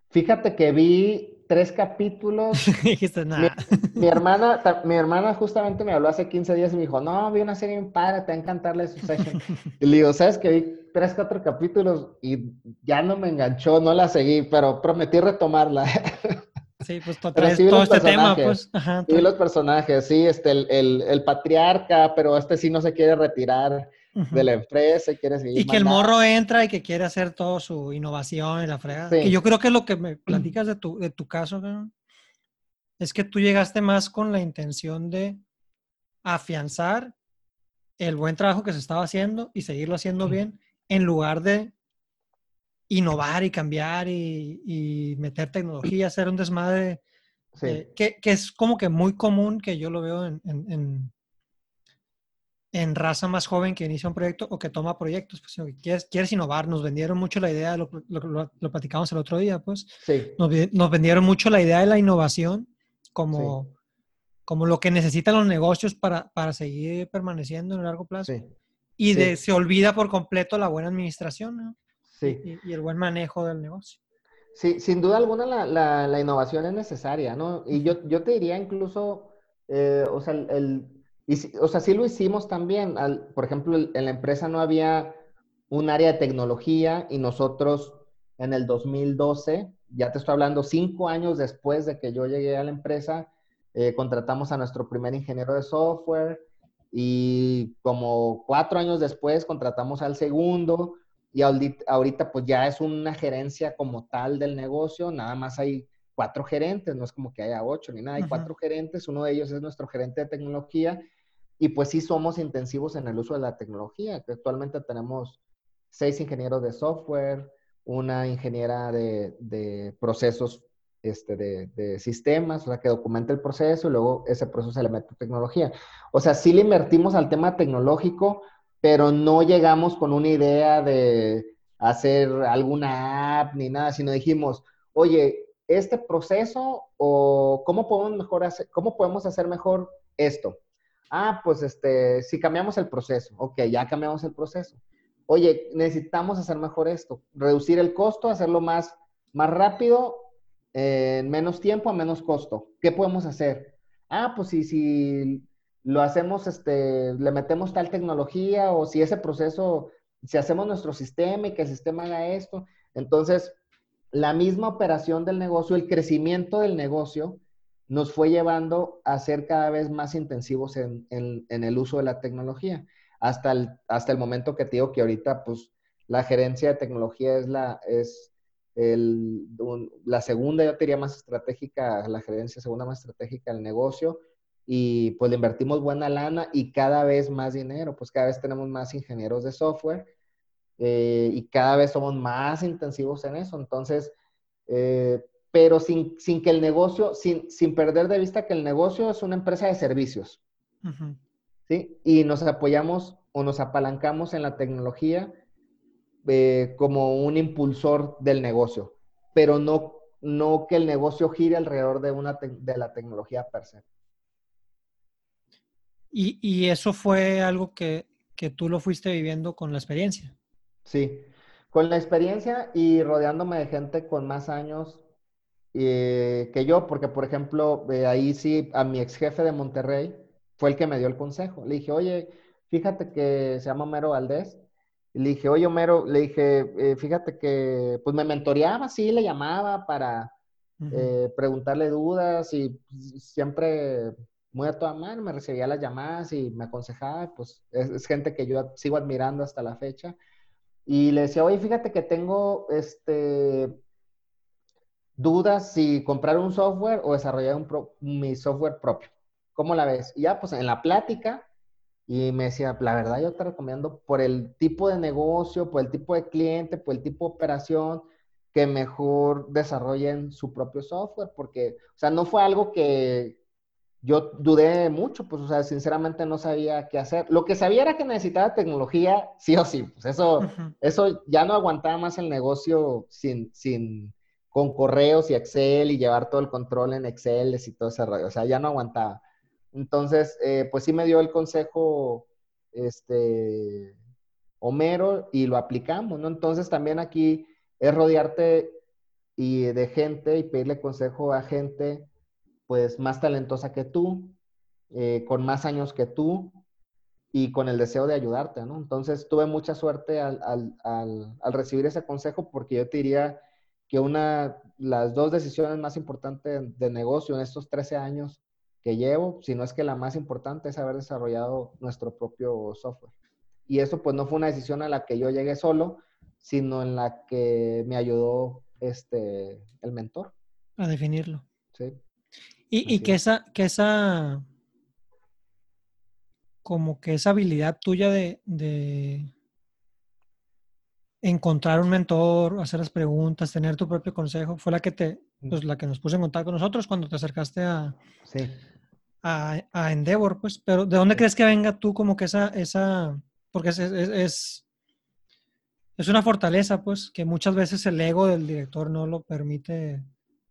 Fíjate que vi tres capítulos. <laughs> Dijiste nada. Mi, hermana, mi hermana justamente me habló hace 15 días y me dijo, no, vi una serie bien padre, te va a encantar la Succession. <laughs> y le digo, ¿sabes que vi tres, cuatro capítulos y ya no me enganchó, no la seguí, pero prometí retomarla. Sí, pues <laughs> todo, este tema, pues. Ajá, los personajes, sí, este, el, el, patriarca, pero este sí no se quiere retirar de la empresa y quiere seguir. Y que el morro entra y que quiere hacer todo su innovación y la fregada. Que yo creo que lo que me <clears throat> platicas de tu, de tu caso, es que tú llegaste más con la intención de afianzar el buen trabajo que se estaba haciendo y seguirlo haciendo bien, en lugar de innovar y cambiar y, meter tecnología, hacer un desmadre, eh, que, es como que muy común que yo lo veo en, en raza más joven que inicia un proyecto o que toma proyectos, pues que quieres, quieres innovar, nos vendieron mucho la idea, lo, lo, platicamos el otro día, pues, sí. nos, vendieron mucho la idea de la innovación como, como lo que necesitan los negocios para, para seguir permaneciendo en el largo plazo. Y de, se olvida por completo la buena administración y, y, el buen manejo del negocio. Sí, sin duda alguna la, la, la innovación es necesaria, ¿no? Y yo, yo te diría incluso, eh, o sea, el y, o sea, sí lo hicimos también. por ejemplo, en la empresa no había un área de tecnología y nosotros en el 2012, ya te estoy hablando cinco años después de que yo llegué a la empresa, eh, contratamos a nuestro primer ingeniero de software y como cuatro años después contratamos al segundo y ahorita pues ya es una gerencia como tal del negocio, nada más hay cuatro gerentes, no es como que haya ocho ni nada, hay cuatro gerentes, uno de ellos es nuestro gerente de tecnología y pues sí somos intensivos en el uso de la tecnología, que actualmente tenemos seis ingenieros de software, una ingeniera de, procesos este, de, sistemas, o sea, que documenta el proceso y luego ese proceso se le mete tecnología. O sea, sí le invertimos al tema tecnológico, pero no llegamos con una idea de hacer alguna app ni nada, sino dijimos, oye, este proceso o cómo podemos mejor hacer, cómo podemos hacer mejor esto. Ah, pues este, si cambiamos el proceso, ok, ya cambiamos el proceso. Oye, necesitamos hacer mejor esto, reducir el costo, hacerlo más, más rápido, en menos tiempo, a menos costo. ¿Qué podemos hacer? Ah, pues si, si lo hacemos, este, le metemos tal tecnología o si ese proceso, si hacemos nuestro sistema y que el sistema haga esto, entonces la misma operación del negocio, el crecimiento del negocio, nos fue llevando a ser cada vez más intensivos en, el uso de la tecnología. Hasta el, hasta el momento que te digo que ahorita, pues, la gerencia de tecnología es la, es la segunda, yo diría, más estratégica, la gerencia segunda más estratégica del negocio. Y pues le invertimos buena lana y cada vez más dinero, pues cada vez tenemos más ingenieros de software eh, y cada vez somos más intensivos en eso. Entonces, eh, pero sin, que el negocio, sin, sin, perder de vista que el negocio es una empresa de servicios. ¿sí? Y nos apoyamos o nos apalancamos en la tecnología eh, como un impulsor del negocio, pero no, no que el negocio gire alrededor de, una de la tecnología per se. Y, y eso fue algo que, que tú lo fuiste viviendo con la experiencia. Sí, con la experiencia y rodeándome de gente con más años eh, que yo, porque por ejemplo, eh, ahí sí, a mi ex jefe de Monterrey fue el que me dio el consejo. Le dije, oye, fíjate que se llama Homero Valdés. Y le dije, oye, Homero, le dije, eh, fíjate que, pues me mentoreaba, sí, le llamaba para preguntarle dudas y siempre muy a toda mano, me recibía las llamadas y me aconsejaba, pues es, es, gente que yo sigo admirando hasta la fecha. Y le decía, oye, fíjate que tengo este dudas si comprar un software o desarrollar un mi software propio. ¿Cómo la ves? Y ya, pues en la plática, y me decía, la verdad yo te recomiendo por el tipo de negocio, por el tipo de cliente, por el tipo de operación, que mejor desarrollen su propio software, porque, o sea, no fue algo que yo dudé mucho, pues, o sea, sinceramente no sabía qué hacer. Lo que sabía era que necesitaba tecnología, sí o sí, pues eso, eso ya no aguantaba más el negocio sin, sin, con correos y Excel y llevar todo el control en Excel y todo ese rollo, o sea, ya no aguantaba. Entonces, eh, pues sí me dio el consejo, este, Homero y lo aplicamos, ¿no? Entonces también aquí es rodearte y de gente y pedirle consejo a gente pues más talentosa que tú, eh, con más años que tú y con el deseo de ayudarte, ¿no? Entonces tuve mucha suerte al, recibir ese consejo porque yo te diría que una, las dos decisiones más importantes de negocio en estos 13 años que llevo, si no es que la más importante es haber desarrollado nuestro propio software. Y eso pues no fue una decisión a la que yo llegué solo, sino en la que me ayudó este, el mentor. A definirlo. Sí. Y, que esa, que esa, como que esa habilidad tuya de, encontrar un mentor, hacer las preguntas, tener tu propio consejo, fue la que te, pues la que nos puso en contacto con nosotros cuando te acercaste a, a, Endeavor, pues. Pero ¿de dónde crees que venga tú como que esa, esa, porque es, es, es, una fortaleza, pues, que muchas veces el ego del director no lo permite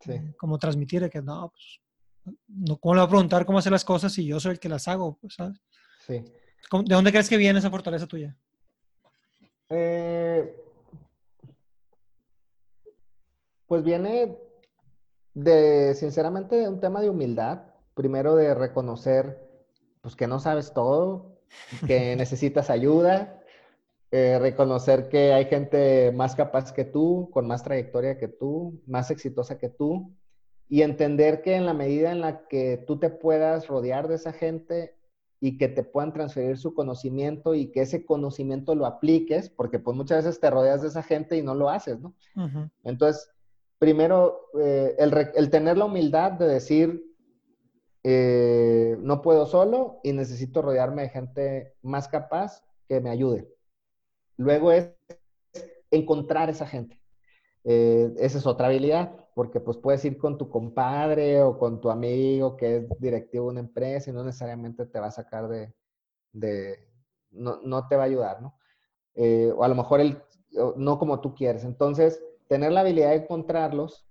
eh, como transmitir, de que no, pues, no, ¿cómo le voy a preguntar cómo hacer las cosas si yo soy el que las hago? Pues, ¿sabes? Sí. ¿De dónde crees que viene esa fortaleza tuya? Eh, pues viene de, sinceramente, de un tema de humildad. Primero de reconocer, pues, que no sabes todo, que <laughs> necesitas ayuda, eh, reconocer que hay gente más capaz que tú, con más trayectoria que tú, más exitosa que tú, y entender que en la medida en la que tú te puedas rodear de esa gente y que te puedan transferir su conocimiento y que ese conocimiento lo apliques, porque pues muchas veces te rodeas de esa gente y no lo haces, ¿no? Entonces, primero, eh, el, tener la humildad de decir, eh, no puedo solo y necesito rodearme de gente más capaz que me ayude. Luego es encontrar esa gente. Eh, esa es otra habilidad porque pues puedes ir con tu compadre o con tu amigo que es directivo de una empresa y no necesariamente te va a sacar de, no, no, te va a ayudar, ¿no? Eh, o a lo mejor el, no como tú quieres. Entonces, tener la habilidad de encontrarlos,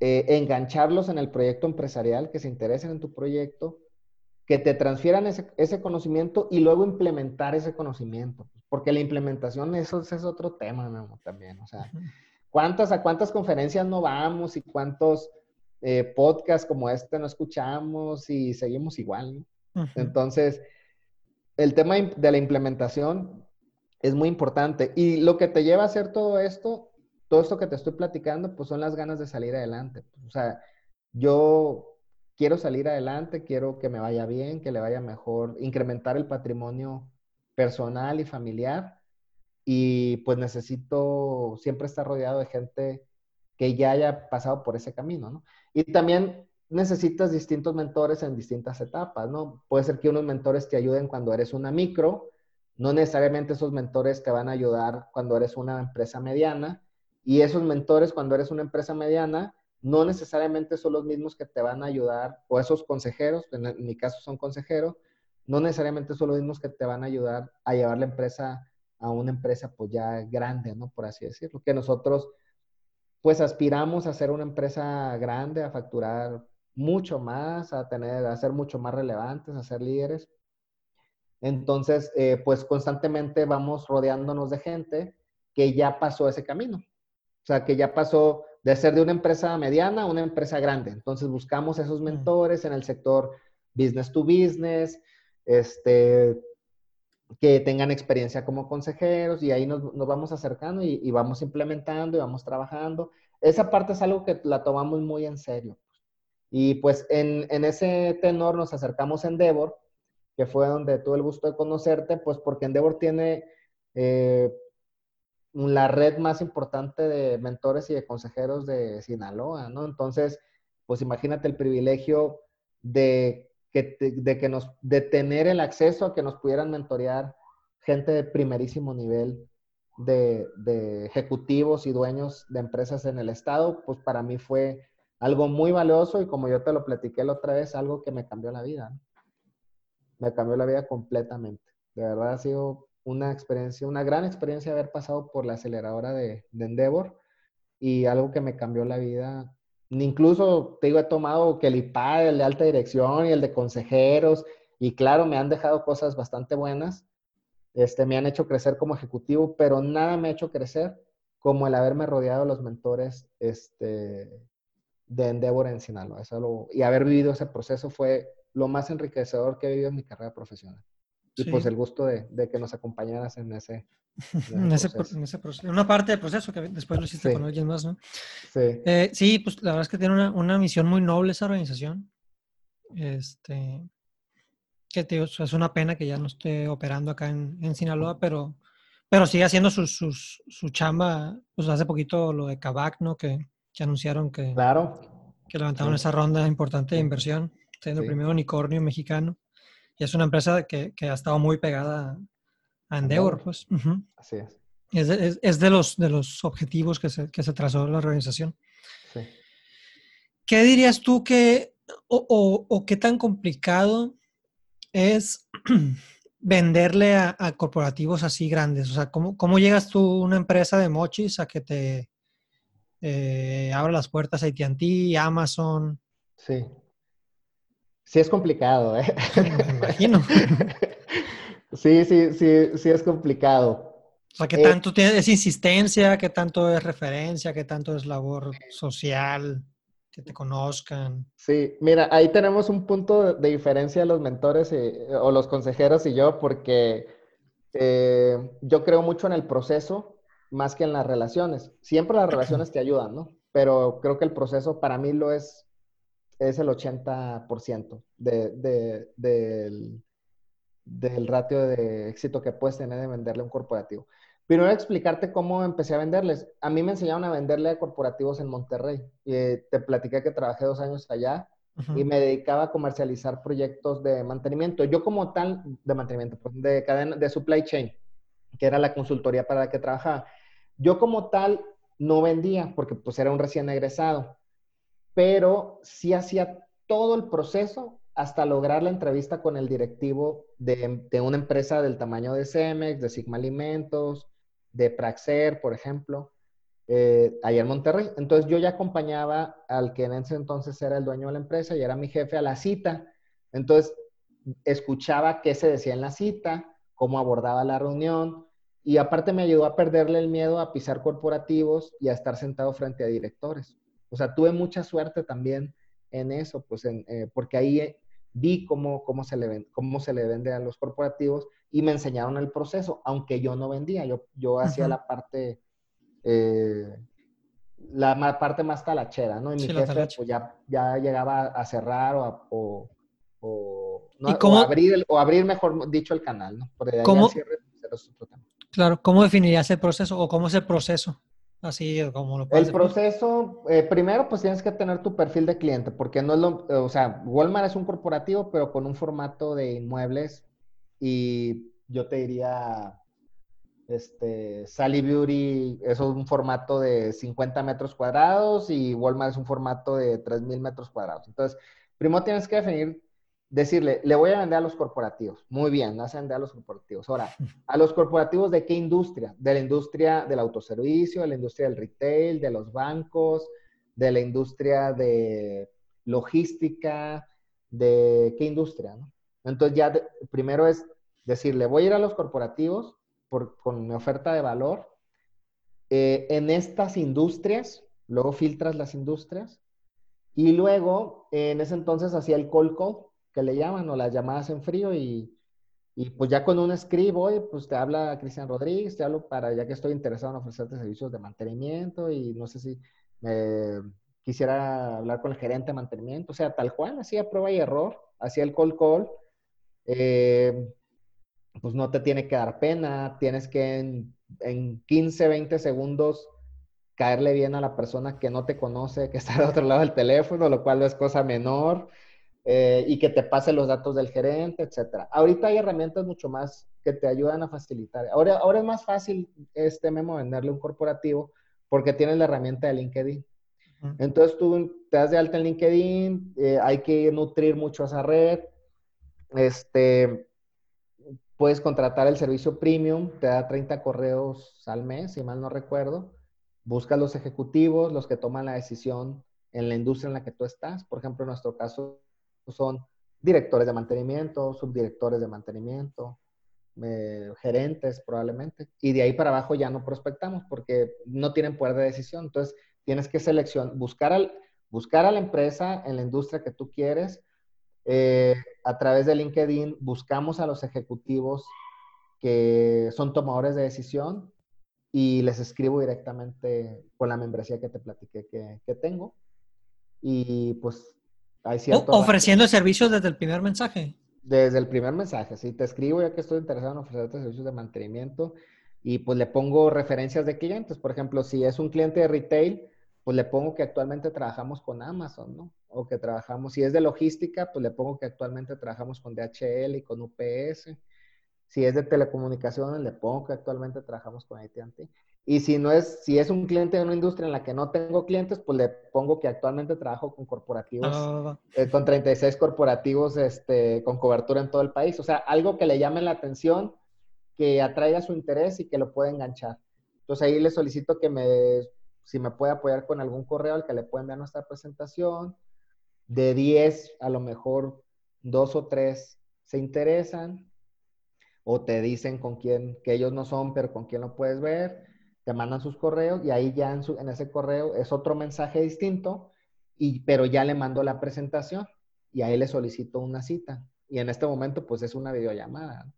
eh, engancharlos en el proyecto empresarial, que se interesen en tu proyecto, que te transfieran ese, ese conocimiento y luego implementar ese conocimiento. Porque la implementación, eso, es otro tema. También, o sea, ¿Cuántas, a cuántas conferencias no vamos y cuántos eh, podcasts como este no escuchamos y seguimos igual? Entonces, el tema de la implementación es muy importante. Y lo que te lleva a hacer todo esto, todo esto que te estoy platicando, pues son las ganas de salir adelante. O sea, yo quiero salir adelante, quiero que me vaya bien, que le vaya mejor, incrementar el patrimonio personal y familiar y pues necesito siempre estar rodeado de gente que ya haya pasado por ese camino, ¿no? Y también necesitas distintos mentores en distintas etapas, ¿no? Puede ser que unos mentores te ayuden cuando eres una micro, no necesariamente esos mentores te van a ayudar cuando eres una empresa mediana, y esos mentores cuando eres una empresa mediana no necesariamente son los mismos que te van a ayudar, o esos consejeros, en, mi caso son consejeros, no necesariamente son los mismos que te van a ayudar a llevar la empresa a una empresa pues ya grande, ¿no? Por así decirlo, que nosotros pues aspiramos a ser una empresa grande, a facturar mucho más, a tener, a ser mucho más relevantes, a ser líderes. Entonces, eh, pues constantemente vamos rodeándonos de gente que ya pasó ese camino. O sea, que ya pasó de ser de una empresa mediana a una empresa grande. Entonces buscamos esos mentores en el sector business to business, este, que tengan experiencia como consejeros y ahí nos, vamos acercando y, vamos implementando y vamos trabajando. Esa parte es algo que la tomamos muy en serio. Y pues en, ese tenor nos acercamos a Endeavor, que fue donde tuve el gusto de conocerte, pues porque Endeavor tiene eh, la red más importante de mentores y de consejeros de Sinaloa, ¿no? Entonces, pues imagínate el privilegio de de, que nos, de tener el acceso a que nos pudieran mentorear gente de primerísimo nivel de, ejecutivos y dueños de empresas en el estado, pues para mí fue algo muy valioso y como yo te lo platiqué la otra vez, algo que me cambió la vida. Me cambió la vida completamente. De verdad ha sido una experiencia, una gran experiencia haber pasado por la aceleradora de, de Endeavor y algo que me cambió la vida. Incluso, te digo, he tomado que el IPAD, el de alta dirección y el de consejeros, y claro, me han dejado cosas bastante buenas, este, me han hecho crecer como ejecutivo, pero nada me ha hecho crecer como el haberme rodeado de los mentores este, de Endeavor en Sinaloa. y haber vivido ese proceso fue lo más enriquecedor que he vivido en mi carrera profesional. Y pues el gusto de, que nos acompañaras en ese, <laughs> en ese, proceso. Una parte del proceso que después lo hiciste con alguien más, ¿no? Sí. Eh, sí, pues la verdad es que tiene una, una, misión muy noble esa organización. Este, que es una pena que ya no esté operando acá en, en Sinaloa, pero, pero sigue haciendo su, su, su, chamba. Pues hace poquito lo de Kavak, ¿no? Que, que anunciaron que, claro. que levantaron esa ronda importante de inversión, siendo el primer unicornio mexicano. Y es una empresa que, que ha estado muy pegada a Endeavor, pues. Así es. Es de, es, de, los, de los objetivos que se, que se trazó la organización. Sí. ¿Qué dirías tú que, o, o, o, qué tan complicado es <clears throat> venderle a, corporativos así grandes? O sea, ¿cómo, ¿cómo, llegas tú, una empresa de mochis, a que te eh, abra las puertas a AT&T, Amazon? Sí. Sí es complicado, ¿eh? Me imagino. <laughs> Sí, sí, sí, sí es complicado. O sea, ¿qué eh, tanto tiene, es insistencia? ¿Qué tanto es referencia? ¿Qué tanto es labor social? Que te conozcan. Sí, mira, ahí tenemos un punto de diferencia los mentores o los consejeros y yo, porque eh, yo creo mucho en el proceso más que en las relaciones. Siempre las relaciones te ayudan, ¿no? Pero creo que el proceso para mí lo es, es el 80% de, de, del del ratio de éxito que puedes tener de venderle a un corporativo. Primero explicarte cómo empecé a venderles. A mí me enseñaron a venderle a corporativos en Monterrey. Eh, te platiqué que trabajé dos años allá y me dedicaba a comercializar proyectos de mantenimiento. Yo como tal, de mantenimiento, pues, de cadena, de supply chain, que era la consultoría para la que trabajaba. Yo como tal no vendía porque pues era un recién egresado, pero sí hacía todo el proceso hasta lograr la entrevista con el directivo de, una empresa del tamaño de Cemex, de Sigma Alimentos, de Praxer, por ejemplo, eh, allá en Monterrey. Entonces yo ya acompañaba al que en ese entonces era el dueño de la empresa y era mi jefe a la cita. Entonces escuchaba qué se decía en la cita, cómo abordaba la reunión y aparte me ayudó a perderle el miedo a pisar corporativos y a estar sentado frente a directores. O sea, tuve mucha suerte también en eso, pues eh, porque ahí vi cómo, cómo, se le vende, cómo se le vende a los corporativos y me enseñaron el proceso, aunque yo no vendía, yo, yo hacía la parte, eh, la parte más talachera, ¿no? Y mi jefe pues ya, ya llegaba a cerrar o, o, abrir, o abrir, mejor dicho, el canal, ¿no? ¿Cómo? Claro, ¿cómo definirías el proceso o cómo es el proceso? Así como lo El proceso, eh, primero pues tienes que tener tu perfil de cliente, porque no es lo, o sea, Walmart es un corporativo, pero con un formato de inmuebles y yo te diría, este, Sally Beauty es un formato de 50 metros cuadrados y Walmart es un formato de 3.000 metros cuadrados. Entonces, primero tienes que definir decirle, le voy a vender a los corporativos. Muy bien, vas a vender a los corporativos. Ahora, ¿a los corporativos de qué industria? De la industria del autoservicio, de la industria del retail, de los bancos, de la industria de logística, de qué industria. Entonces ya primero es decirle, voy a ir a los corporativos con mi oferta de valor. Eh, en estas industrias, luego filtras las industrias, y luego, en ese entonces hacía el call call, que le llaman o las llamadas en frío y, y pues ya con un script, hoy pues te habla Cristian Rodríguez, te hablo para, ya que estoy interesado en ofrecerte servicios de mantenimiento y no sé si quisiera hablar con el gerente de mantenimiento, o sea, tal cual, hacía prueba y error, hacía el call call, eh, pues no te tiene que dar pena, tienes que en, en 15, 20 segundos caerle bien a la persona que no te conoce, que está al otro lado del teléfono, lo cual no es cosa menor. Eh, y que te pase los datos del gerente, etcétera. Ahorita hay herramientas mucho más que te ayudan a facilitar. Ahora, ahora es más fácil este memo venderle un corporativo porque tienes la herramienta de LinkedIn. Entonces tú te das de alta en LinkedIn, eh, hay que nutrir mucho esa red. Este, puedes contratar el servicio premium, te da 30 correos al mes, si mal no recuerdo. Busca los ejecutivos, los que toman la decisión en la industria en la que tú estás. Por ejemplo, en nuestro caso son directores de mantenimiento, subdirectores de mantenimiento, eh, gerentes probablemente. Y de ahí para abajo ya no prospectamos porque no tienen poder de decisión. Entonces, tienes que seleccionar, buscar, al, buscar a la empresa en la industria que tú quieres. Eh, a través de LinkedIn buscamos a los ejecutivos que son tomadores de decisión y les escribo directamente con la membresía que te platiqué que, que tengo. Y pues hay cierto... Ofreciendo servicios desde el primer mensaje. Desde el primer mensaje, sí, te escribo ya que estoy interesado en ofrecerte servicios de mantenimiento y pues le pongo referencias de clientes. Por ejemplo, si es un cliente de retail, pues le pongo que actualmente trabajamos con Amazon, ¿no? O que trabajamos, si es de logística, pues le pongo que actualmente trabajamos con DHL y con UPS. Si es de telecomunicaciones, le pongo que actualmente trabajamos con AT&T. Y si no es, si es un cliente de una industria en la que no tengo clientes, pues le pongo que actualmente trabajo con corporativos, ah, eh, con 36 corporativos este, con cobertura en todo el país. O sea, algo que le llame la atención, que atraiga su interés y que lo pueda enganchar. Entonces ahí le solicito que me, si me puede apoyar con algún correo al que le pueda enviar nuestra presentación. De 10, a lo mejor dos o tres se interesan o te dicen con quién, que ellos no son, pero con quién lo puedes ver te mandan sus correos y ahí ya en, su, en ese correo es otro mensaje distinto, y, pero ya le mando la presentación y ahí le solicito una cita. Y en este momento pues es una videollamada.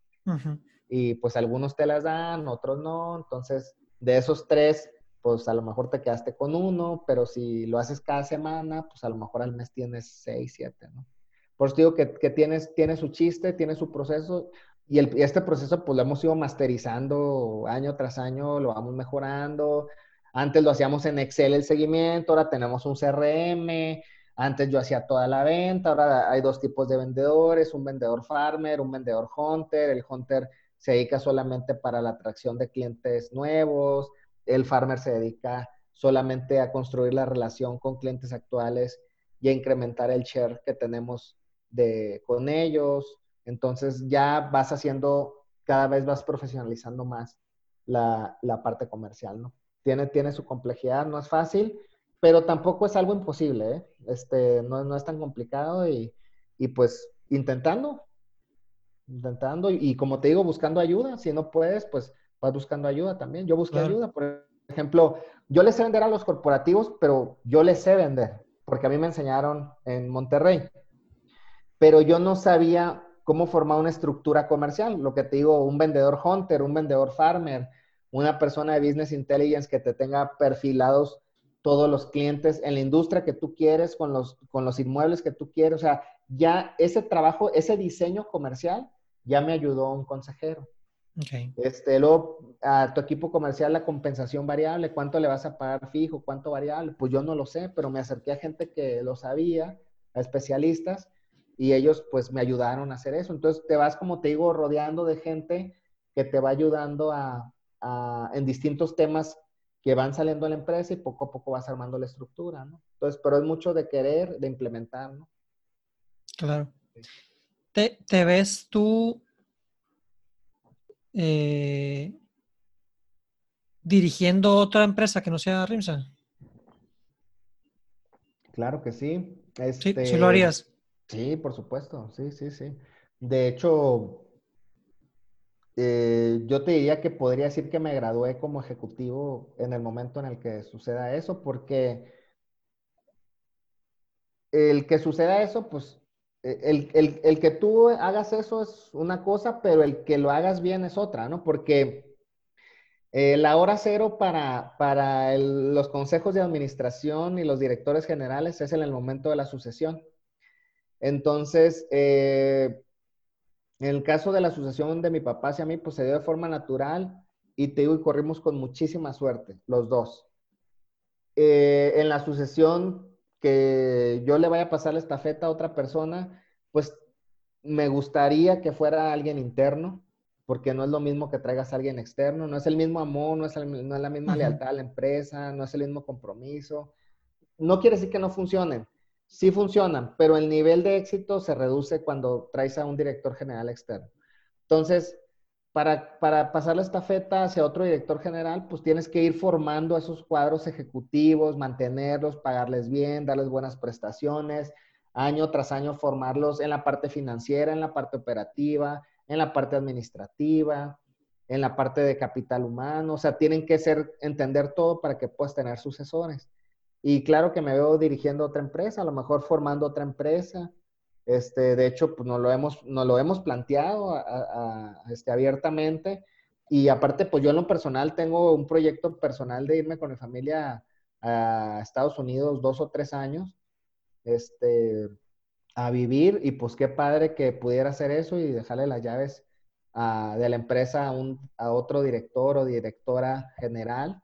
Y pues algunos te las dan, otros no. Entonces, de esos tres, pues a lo mejor te quedaste con uno, pero si lo haces cada semana, pues a lo mejor al mes tienes seis, siete, ¿no? Por eso digo que, que tienes, tiene su chiste, tiene su proceso. Y, este proceso pues lo hemos ido masterizando año tras año, lo vamos mejorando. Antes lo hacíamos en Excel el seguimiento, ahora tenemos un CRM. Antes yo hacía toda la venta, ahora hay dos tipos de vendedores, un vendedor farmer, un vendedor hunter. El hunter se dedica solamente para la atracción de clientes nuevos, el farmer se dedica solamente a construir la relación con clientes actuales y a incrementar el share que tenemos de, con ellos. Entonces ya vas haciendo, cada vez vas profesionalizando más la, parte comercial, ¿no? Tiene, tiene su complejidad, no es fácil, pero tampoco es algo imposible, ¿eh? Este, no, es tan complicado y, pues intentando, intentando y, como te digo, buscando ayuda. Si no puedes, pues vas buscando ayuda también. Yo busqué ayuda, por ejemplo, yo les sé vender a los corporativos, pero yo les sé vender, porque a mí me enseñaron en Monterrey. Pero yo no sabía cómo formar una estructura comercial. Lo que te digo, un vendedor hunter, un vendedor farmer, una persona de business intelligence que te tenga perfilados todos los clientes en la industria que tú quieres, con los, con los inmuebles que tú quieres. O sea, ya ese trabajo, ese diseño comercial, ya me ayudó un consejero. Okay. Este, luego, a tu equipo comercial, la compensación variable, cuánto le vas a pagar fijo, cuánto variable, pues yo no lo sé, pero me acerqué a gente que lo sabía, a especialistas, y ellos pues me ayudaron a hacer eso. Entonces te vas, como te digo, rodeando de gente que te va ayudando a, en distintos temas que van saliendo a la empresa y poco a poco vas armando la estructura, ¿no? Entonces, pero es mucho de querer, de implementar, ¿no? Claro. ¿Te, ves tú eh, dirigiendo otra empresa que no sea RIMSA? Claro que sí. sí, sí lo este, harías. Sí, por supuesto, sí, sí, sí. De hecho, eh, yo te diría que podría decir que me gradué como ejecutivo en el momento en el que suceda eso, porque el que suceda eso, pues e, el, que tú hagas eso es una cosa, pero el que lo hagas bien es otra, ¿no? Porque la hora cero para, para los consejos de administración y los directores generales es en el momento de la sucesión. Entonces, eh, en el caso de la sucesión de mi papá hacia mí, pues se dio de forma natural y te digo, y corrimos con muchísima suerte, los dos. Eh, en la sucesión que yo le vaya a pasar la estafeta a otra persona, pues me gustaría que fuera alguien interno, porque no es lo mismo que traigas a alguien externo, no es el mismo amor, no es, la misma lealtad a la empresa, no es el mismo compromiso. no quiere decir que no funcionen, sí funcionan, pero el nivel de éxito se reduce cuando traes a un director general externo. Entonces, para, para pasar la estafeta hacia otro director general, pues tienes que ir formando a esos cuadros ejecutivos, mantenerlos, pagarles bien, darles buenas prestaciones, año tras año formarlos en la parte financiera, en la parte operativa, en la parte administrativa, en la parte de capital humano. O sea, tienen que ser, entender todo para que puedas tener sucesores. Y claro que me veo dirigiendo otra empresa, a lo mejor formando otra empresa. Este, de hecho, pues nos lo hemos, nos lo hemos planteado este, abiertamente. Y aparte, pues yo en lo personal tengo un proyecto personal de irme con mi familia a Estados Unidos dos o tres años este, a vivir. Y pues qué padre que pudiera hacer eso y dejarle las llaves de la empresa a, un, a otro director o directora general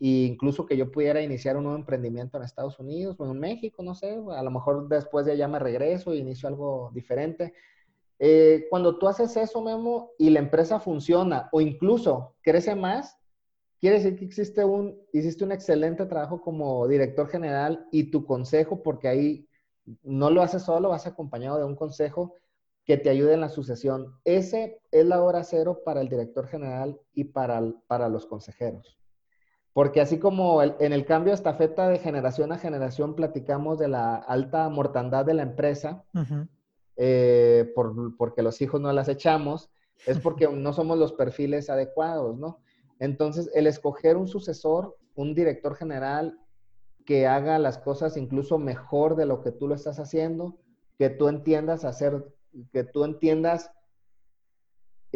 e incluso que yo pudiera iniciar un nuevo emprendimiento en Estados Unidos o en México, no sé, a lo mejor después de allá me regreso e inicio algo diferente. Eh, cuando tú haces eso, Memo, y la empresa funciona o incluso crece más, quiere decir que existe un, hiciste un excelente trabajo como director general y tu consejo, porque ahí no lo haces solo, vas acompañado de un consejo que te ayude en la sucesión. Ese es la hora cero para el director general y para, para los consejeros. Porque así como en el cambio de estafeta de generación a generación platicamos de la alta mortandad de la empresa, eh, por, porque los hijos no las echamos, es porque <laughs> no somos los perfiles adecuados, ¿no? Entonces, el escoger un sucesor, un director general que haga las cosas incluso mejor de lo que tú lo estás haciendo, que tú entiendas hacer, que tú entiendas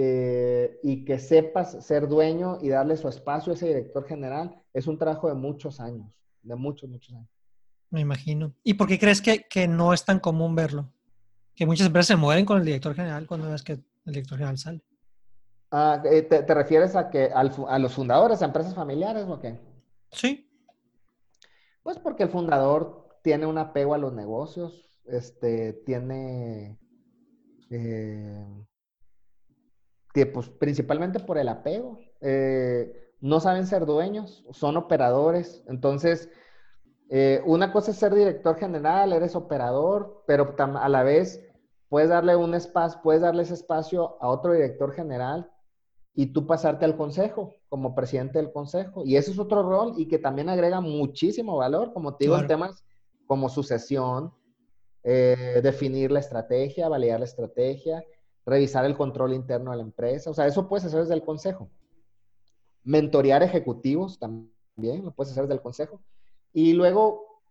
eh, y que sepas ser dueño y darle su espacio a ese director general, es un trabajo de muchos años, de muchos, muchos años. Me imagino. ¿Y por qué crees que, que no es tan común verlo? Que muchas empresas se mueren con el director general cuando ves que el director general sale. Ah, eh, te, te, refieres a que a los fundadores, a empresas familiares o qué? Sí. Pues porque el fundador tiene un apego a los negocios, este, tiene eh, pues principalmente por el apego. Eh, no saben ser dueños, son operadores. Entonces, eh, una cosa es ser director general, eres operador, pero a la vez puedes darle un espacio, puedes darle ese espacio a otro director general y tú pasarte al consejo como presidente del consejo. Y ese es otro rol y que también agrega muchísimo valor, como te digo, en temas como sucesión, eh, definir la estrategia, validar la estrategia, revisar el control interno de la empresa. O sea, eso puedes hacer desde el consejo. Mentorear ejecutivos también, lo puedes hacer desde el consejo. Y luego,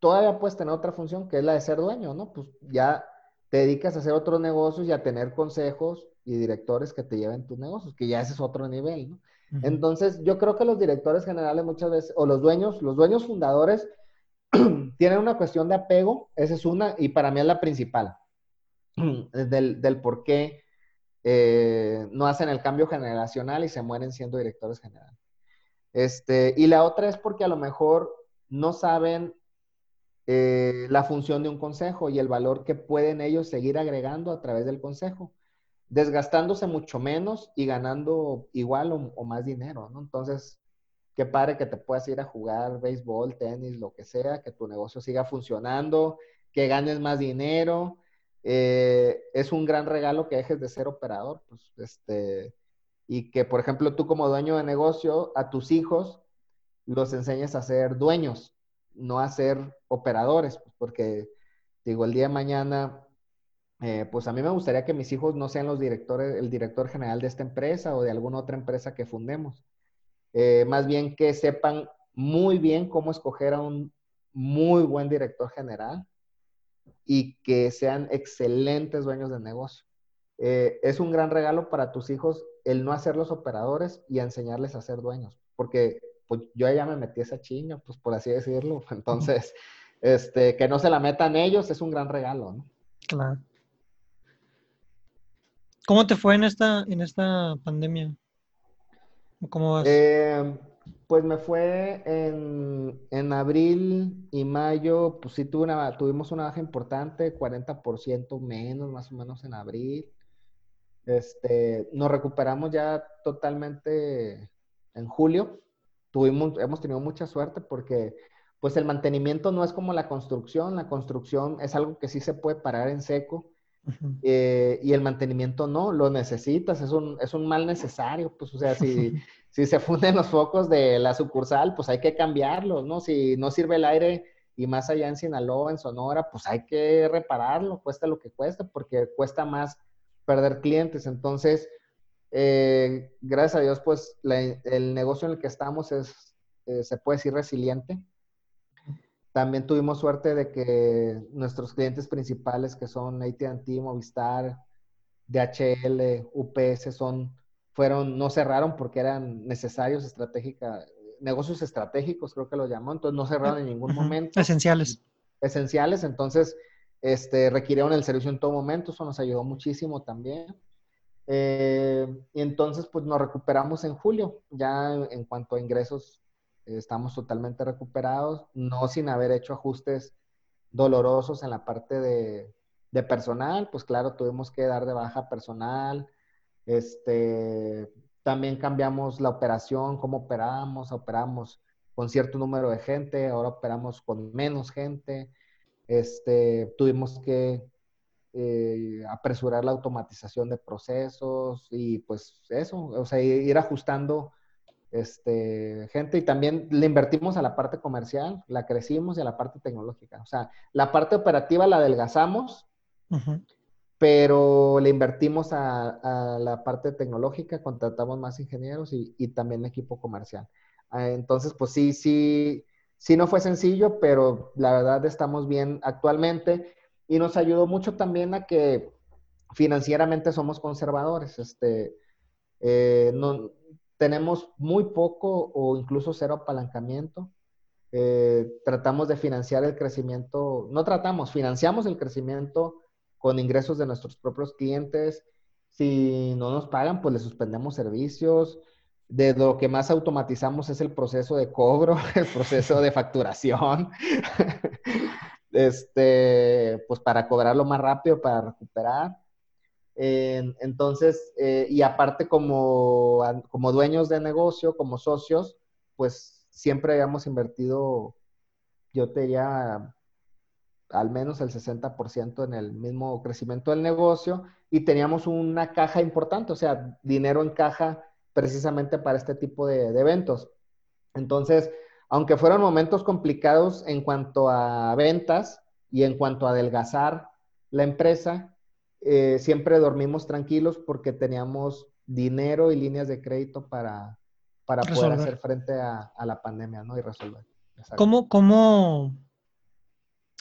todavía puedes tener otra función que es la de ser dueño, ¿no? Pues ya te dedicas a hacer otros negocios y a tener consejos y directores que te lleven tus negocios, que ya ese es otro nivel, ¿no? Entonces, yo creo que los directores generales muchas veces, o los dueños, los dueños fundadores, <clears throat> tienen una cuestión de apego, esa es una, y para mí es la principal. <clears throat> del, del por qué eh, no hacen el cambio generacional y se mueren siendo directores generales. Este, y la otra es porque a lo mejor no saben eh, la función de un consejo y el valor que pueden ellos seguir agregando a través del consejo, desgastándose mucho menos y ganando igual o, más dinero, ¿no? Entonces, qué padre que te puedas ir a jugar béisbol, tenis, lo que sea, que tu negocio siga funcionando, que ganes más dinero, eh, es un gran regalo que dejes de ser operador, pues, este, y que, por ejemplo, tú como dueño de negocio, a tus hijos los enseñes a ser dueños, no a ser operadores, pues, porque, digo, el día de mañana, eh, pues a mí me gustaría que mis hijos no sean los directores, el director general de esta empresa o de alguna otra empresa que fundemos. Eh, más bien que sepan muy bien cómo escoger a un muy buen director general, y que sean excelentes dueños de negocio. Eh, es un gran regalo para tus hijos el no hacerlos operadores y enseñarles a ser dueños, porque pues, yo ya me metí esa chinga, pues por así decirlo. <laughs> Entonces, este, que no se la metan ellos es un gran regalo, ¿no? Claro. ¿Cómo te fue en esta, en esta pandemia? ¿Cómo vas? Eh, pues me fue en, abril y mayo, pues sí tuve una, tuvimos una baja importante, 40% menos más o menos en abril. Este, nos recuperamos ya totalmente en julio. Tuvimos, hemos tenido mucha suerte porque pues el mantenimiento no es como la construcción, la construcción es algo que sí se puede parar en seco eh, y el mantenimiento no, lo necesitas, es un, es un mal necesario, pues o sea, si, <laughs> si se funden los focos de la sucursal, pues hay que cambiarlos, ¿no? Si no sirve el aire y más allá en Sinaloa, en Sonora, pues hay que repararlo, cuesta lo que cuesta, porque cuesta más perder clientes. Entonces, eh, gracias a Dios, pues el negocio en el que estamos es, eh, se puede decir, resiliente. También tuvimos suerte de que nuestros clientes principales, que son ATT, Movistar, DHL, UPS, son, fueron, no cerraron porque eran necesarios estratégicos, negocios estratégicos, creo que lo llamó, entonces no cerraron en ningún momento. Esenciales. Esenciales, entonces este, requirieron el servicio en todo momento, eso nos ayudó muchísimo también. Eh, y entonces, pues nos recuperamos en julio, ya en cuanto a ingresos estamos totalmente recuperados, no sin haber hecho ajustes dolorosos en la parte de, personal, pues claro, tuvimos que dar de baja personal, este, también cambiamos la operación, cómo operamos, operamos con cierto número de gente, ahora operamos con menos gente, este, tuvimos que eh, apresurar la automatización de procesos y pues eso, o sea, ir ajustando este, gente y también le invertimos a la parte comercial, la crecimos y a la parte tecnológica. O sea, la parte operativa la adelgazamos, pero le invertimos a, la parte tecnológica, contratamos más ingenieros y, y también equipo comercial. Ah, entonces, pues sí, sí, sí no fue sencillo, pero la verdad estamos bien actualmente y nos ayudó mucho también a que financieramente somos conservadores. Este, eh, no, tenemos muy poco o incluso cero apalancamiento. Eh, tratamos de financiar el crecimiento, no tratamos, financiamos el crecimiento con ingresos de nuestros propios clientes. Si no nos pagan, pues le suspendemos servicios. De lo que más automatizamos es el proceso de cobro, <laughs> el proceso de facturación. <laughs> este, pues para cobrarlo más rápido, para recuperar entonces, eh, y aparte como, como dueños de negocio, como socios, pues siempre habíamos invertido, yo te diría, al menos el 60% en el mismo crecimiento del negocio y teníamos una caja importante, o sea, dinero en caja precisamente para este tipo de, de eventos. Entonces, aunque fueron momentos complicados en cuanto a ventas y en cuanto a adelgazar la empresa, eh, siempre dormimos tranquilos porque teníamos dinero y líneas de crédito para, para poder hacer frente a, la pandemia, ¿no? Y resolver. ¿Cómo, ¿Cómo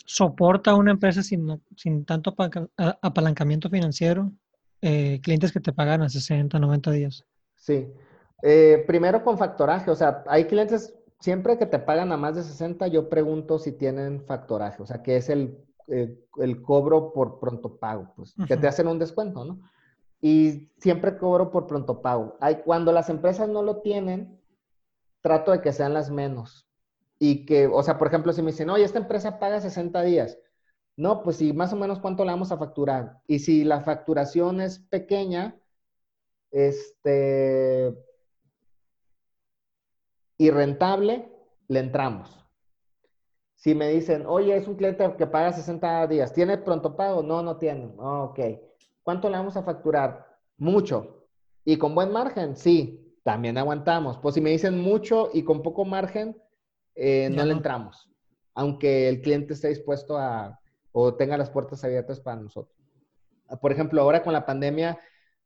soporta una empresa sin, sin tanto apalancamiento financiero eh, clientes que te pagan a 60, 90 días? Sí. Eh, primero con factoraje, o sea, hay clientes siempre que te pagan a más de 60, yo pregunto si tienen factoraje, o sea, que es el eh, el cobro por pronto pago, pues, que te hacen un descuento, ¿no? Y siempre cobro por pronto pago. Hay, cuando las empresas no lo tienen, trato de que sean las menos. Y que, o sea, por ejemplo, si me dicen, oye, esta empresa paga 60 días. No, pues sí, más o menos cuánto le vamos a facturar. Y si la facturación es pequeña, este, y rentable, le entramos. Si me dicen, oye, es un cliente que paga 60 días, ¿tiene pronto pago? No, no tiene. ok. ¿Cuánto le vamos a facturar? Mucho. ¿Y con buen margen? Sí, también aguantamos. Pues si me dicen mucho y con poco margen, eh, no, le entramos. Aunque el cliente esté dispuesto a o tenga las puertas abiertas para nosotros. Por ejemplo, ahora con la pandemia,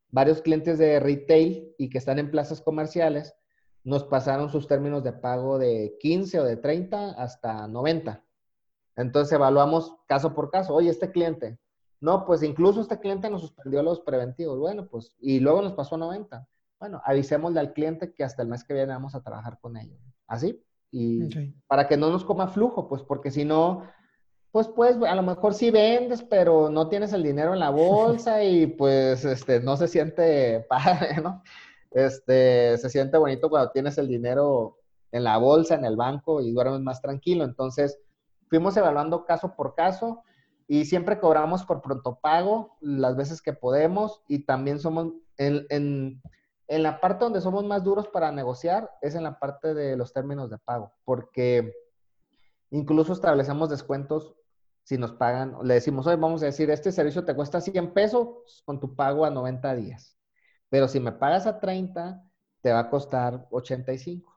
varios clientes de retail y que están en plazas comerciales nos pasaron sus términos de pago de 15 o de 30 hasta 90. Entonces evaluamos caso por caso. Oye, este cliente. No, pues incluso este cliente nos suspendió los preventivos. Bueno, pues, y luego nos pasó a 90. Bueno, avisémosle al cliente que hasta el mes que viene vamos a trabajar con ellos. Así. Y para que no nos coma flujo, pues, porque si no, pues, pues, a lo mejor sí vendes, pero no tienes el dinero en la bolsa <laughs> y pues, este, no se siente <laughs> padre, ¿no? este, se siente bonito cuando tienes el dinero en la bolsa, en el banco y duermes más tranquilo. Entonces, fuimos evaluando caso por caso y siempre cobramos por pronto pago las veces que podemos y también somos en, en, en la parte donde somos más duros para negociar es en la parte de los términos de pago, porque Incluso establecemos descuentos si nos pagan, le decimos, hoy vamos a decir, este servicio te cuesta 100 pesos con tu pago a 90 días. Pero si me pagas a 30, te va a costar 85.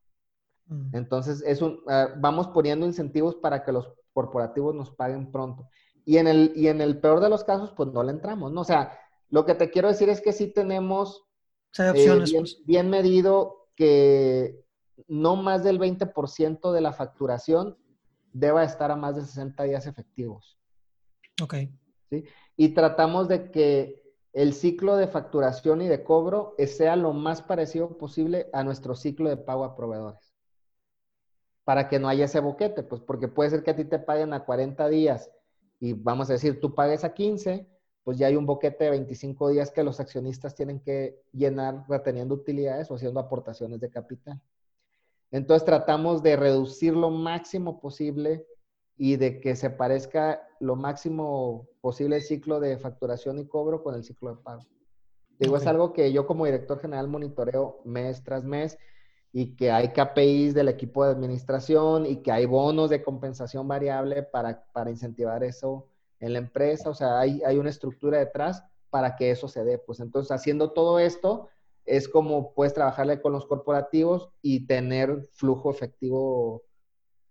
Mm. Entonces, es un, ah, vamos poniendo incentivos para que los corporativos nos paguen pronto. Y en, el, y en el peor de los casos, pues no le entramos, ¿no? O sea, lo que te quiero decir es que sí tenemos eh, opciones, bien, pues. bien, medido que no más del 20% de la facturación deba estar a más de 60 días efectivos. Ok. ¿sí? Y tratamos de que el ciclo de facturación y de cobro sea lo más parecido posible a nuestro ciclo de pago a proveedores. Para que no haya ese boquete, pues porque puede ser que a ti te paguen a 40 días y vamos a decir, tú pagues a 15, pues ya hay un boquete de 25 días que los accionistas tienen que llenar reteniendo utilidades o haciendo aportaciones de capital. Entonces tratamos de reducir lo máximo posible y de que se parezca lo máximo posible el ciclo de facturación y cobro con el ciclo de pago. Digo, es algo que yo como director general monitoreo mes tras mes y que hay KPIs del equipo de administración y que hay bonos de compensación variable para, para incentivar eso en la empresa. O sea, hay, hay una estructura detrás para que eso se dé. Pues entonces, haciendo todo esto, es como puedes trabajarle con los corporativos y tener flujo efectivo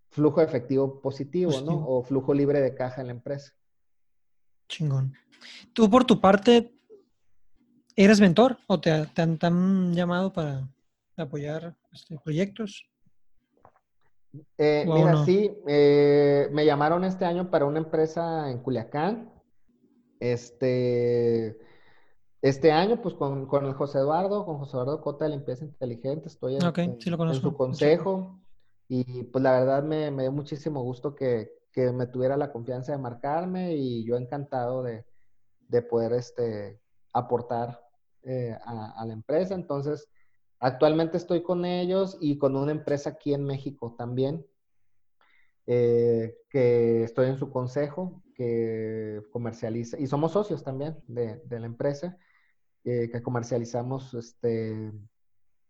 flujo efectivo positivo, ¿no? O flujo libre de caja en la empresa. Chingón. Tú, por tu parte, ¿eres mentor o te, han, llamado para apoyar este, proyectos? Eh, mira, sí, eh, me llamaron este año para una empresa en Culiacán. Este, este año, pues con, el José Eduardo, con José Eduardo Cota de Limpieza Inteligente, estoy en, en su consejo. Y pues la verdad me, dio muchísimo gusto que, me tuviera la confianza de marcarme y yo encantado de, poder este, aportar eh, a, la empresa. Entonces, actualmente estoy con ellos y con una empresa aquí en México también, eh, que estoy en su consejo, que comercializa, y somos socios también de, la empresa, eh, que comercializamos este,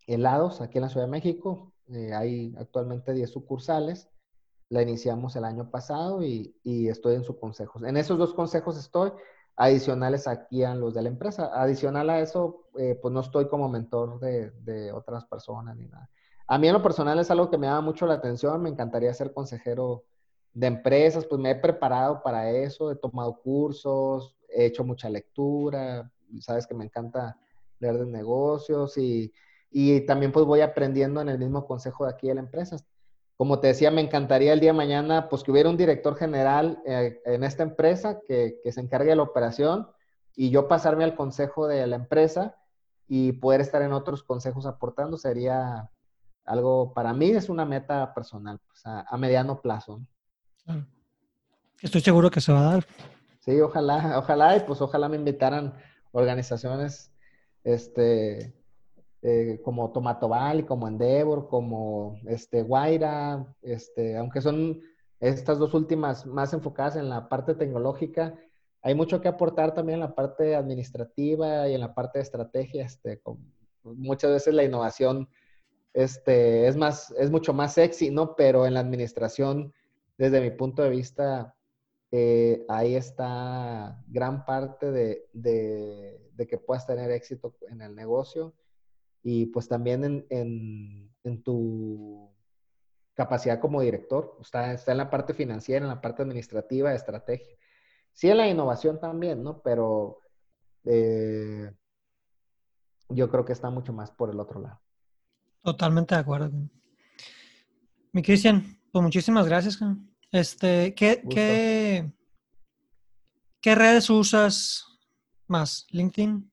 helados aquí en la Ciudad de México, eh, hay actualmente 10 sucursales. La iniciamos el año pasado y, estoy en su consejo. En esos dos consejos estoy, adicionales aquí a los de la empresa. Adicional a eso, eh, pues no estoy como mentor de, otras personas ni nada. A mí en lo personal es algo que me llama mucho la atención. Me encantaría ser consejero de empresas, pues me he preparado para eso, he tomado cursos, he hecho mucha lectura, sabes que me encanta leer de negocios y y también pues voy aprendiendo en el mismo consejo de aquí de la empresa. Como te decía, me encantaría el día de mañana pues que hubiera un director general eh, en esta empresa que, que se encargue de la operación y yo pasarme al consejo de la empresa y poder estar en otros consejos aportando sería algo, para mí es una meta personal, pues, a, mediano plazo. Estoy seguro que se va a dar. Sí, ojalá, ojalá, y pues ojalá me invitaran organizaciones, este, eh, como Tomatobal, como Endeavor, como este, Guaira, este, aunque son estas dos últimas más enfocadas en la parte tecnológica, hay mucho que aportar también en la parte administrativa y en la parte de estrategia. Este, muchas veces la innovación este, es, más, es mucho más sexy, ¿no? Pero en la administración, desde mi punto de vista, eh, ahí está gran parte de, de, de, que puedas tener éxito en el negocio y pues también en, tu capacidad como director. Está, está en la parte financiera, en la parte administrativa, de estrategia. Sí, en la innovación también, ¿no? Pero eh, yo creo que está mucho más por el otro lado. Totalmente de acuerdo. Mi Cristian, pues muchísimas gracias. Este, ¿qué, ¿qué, ¿qué redes usas más? ¿LinkedIn?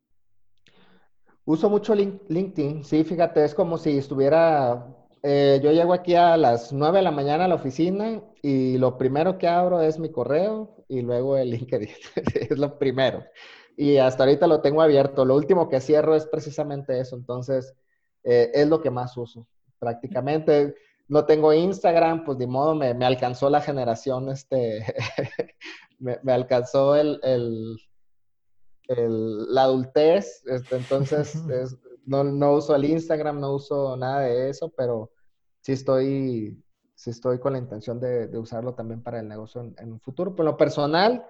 Uso mucho LinkedIn, sí, fíjate, es como si estuviera, eh, yo llego aquí a las 9 de la mañana a la oficina y lo primero que abro es mi correo y luego el <laughs> LinkedIn, es lo primero. Y hasta ahorita lo tengo abierto, lo último que cierro es precisamente eso, entonces eh, es lo que más uso, prácticamente. No tengo Instagram, pues de modo me, alcanzó la generación, este, <laughs> me, alcanzó el la adultez, este, entonces <laughs> no, no, uso el Instagram, no uso nada de eso, pero sí estoy, sí estoy con la intención de, usarlo también para el negocio en, un futuro. Pero lo personal,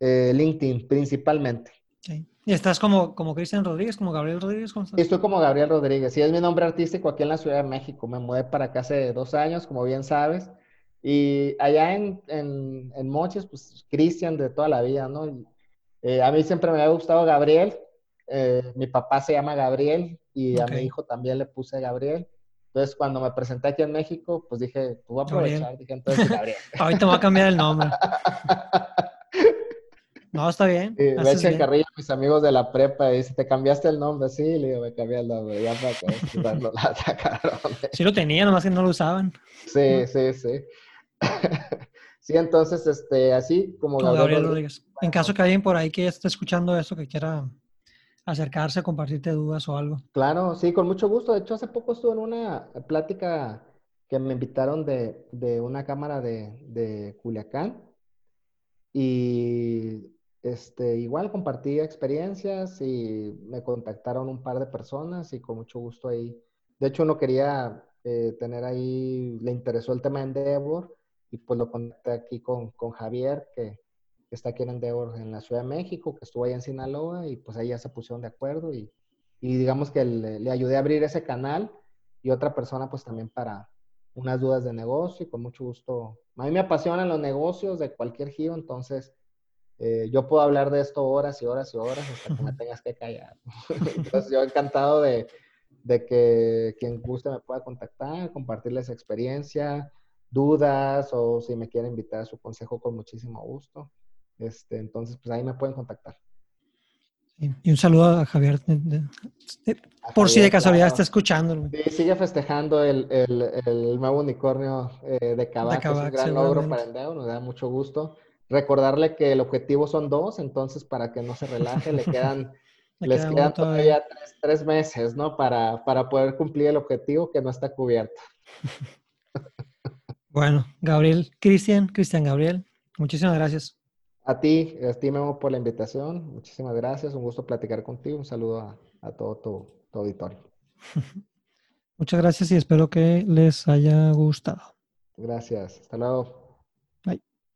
eh, LinkedIn principalmente. ¿Y estás como, como Cristian Rodríguez, como Gabriel Rodríguez? Estoy como Gabriel Rodríguez. Sí, es mi nombre artístico aquí en la Ciudad de México. Me mudé para acá hace dos años, como bien sabes. Y allá en, en, en Moches, pues Cristian de toda la vida, ¿no? Eh, a mí siempre me ha gustado Gabriel. Eh, mi papá se llama Gabriel y a mi hijo también le puse Gabriel. Entonces, cuando me presenté aquí en México, pues dije, tú voy a aprovechar. Dije, entonces, Gabriel. <laughs> Ahorita voy a cambiar el nombre. <laughs> No, está bien. Sí, me echan carrilla mis amigos de la prepa y dice, ¿te cambiaste el nombre? Sí, le digo, me cambié el nombre, ya para que darlo la sacaron. Sí lo tenía, nomás que no lo usaban. Sí, sí, sí. <laughs> sí, entonces, este, así como, Gabriel, Rodríguez. En caso que alguien por ahí que esté escuchando esto, que quiera acercarse, compartirte dudas o algo. Claro, sí, con mucho gusto. De hecho, hace poco estuve en una plática que me invitaron de, de una cámara de, de Culiacán y este, igual compartí experiencias y me contactaron un par de personas y con mucho gusto ahí. De hecho, uno quería eh, tener ahí, le interesó el tema de Endeavor y pues lo contacté aquí con, con Javier, que, está aquí en Endeavor en la Ciudad de México, que estuvo ahí en Sinaloa y pues ahí ya se pusieron de acuerdo y, y digamos que le, le, ayudé a abrir ese canal y otra persona pues también para unas dudas de negocio y con mucho gusto. A mí me apasionan los negocios de cualquier giro, entonces eh, yo puedo hablar de esto horas y horas y horas hasta que me <laughs> tengas que callar. <laughs> Entonces, yo encantado de, de, que quien guste me pueda contactar, compartirles experiencia, dudas o si me quieren invitar a su consejo con muchísimo gusto. Este, entonces, pues ahí me pueden contactar. Y un saludo a Javier, por si de casualidad está escuchando. Sí, sigue festejando el, el, el nuevo unicornio eh, de Cabac, es un gran logro para el Deo, nos da mucho gusto recordarle que el objetivo son dos, entonces para que no se relaje, le <laughs> quedan, les quedan todavía tres, meses, ¿no? Para, para poder cumplir el objetivo que no está cubierto. <laughs> Bueno, Gabriel, Cristian, Cristian Gabriel, muchísimas gracias. A ti, a ti Memo por la invitación, muchísimas gracias, un gusto platicar contigo, un saludo a, todo tu, tu auditorio. <laughs> Muchas gracias y espero que les haya gustado. Gracias, hasta luego.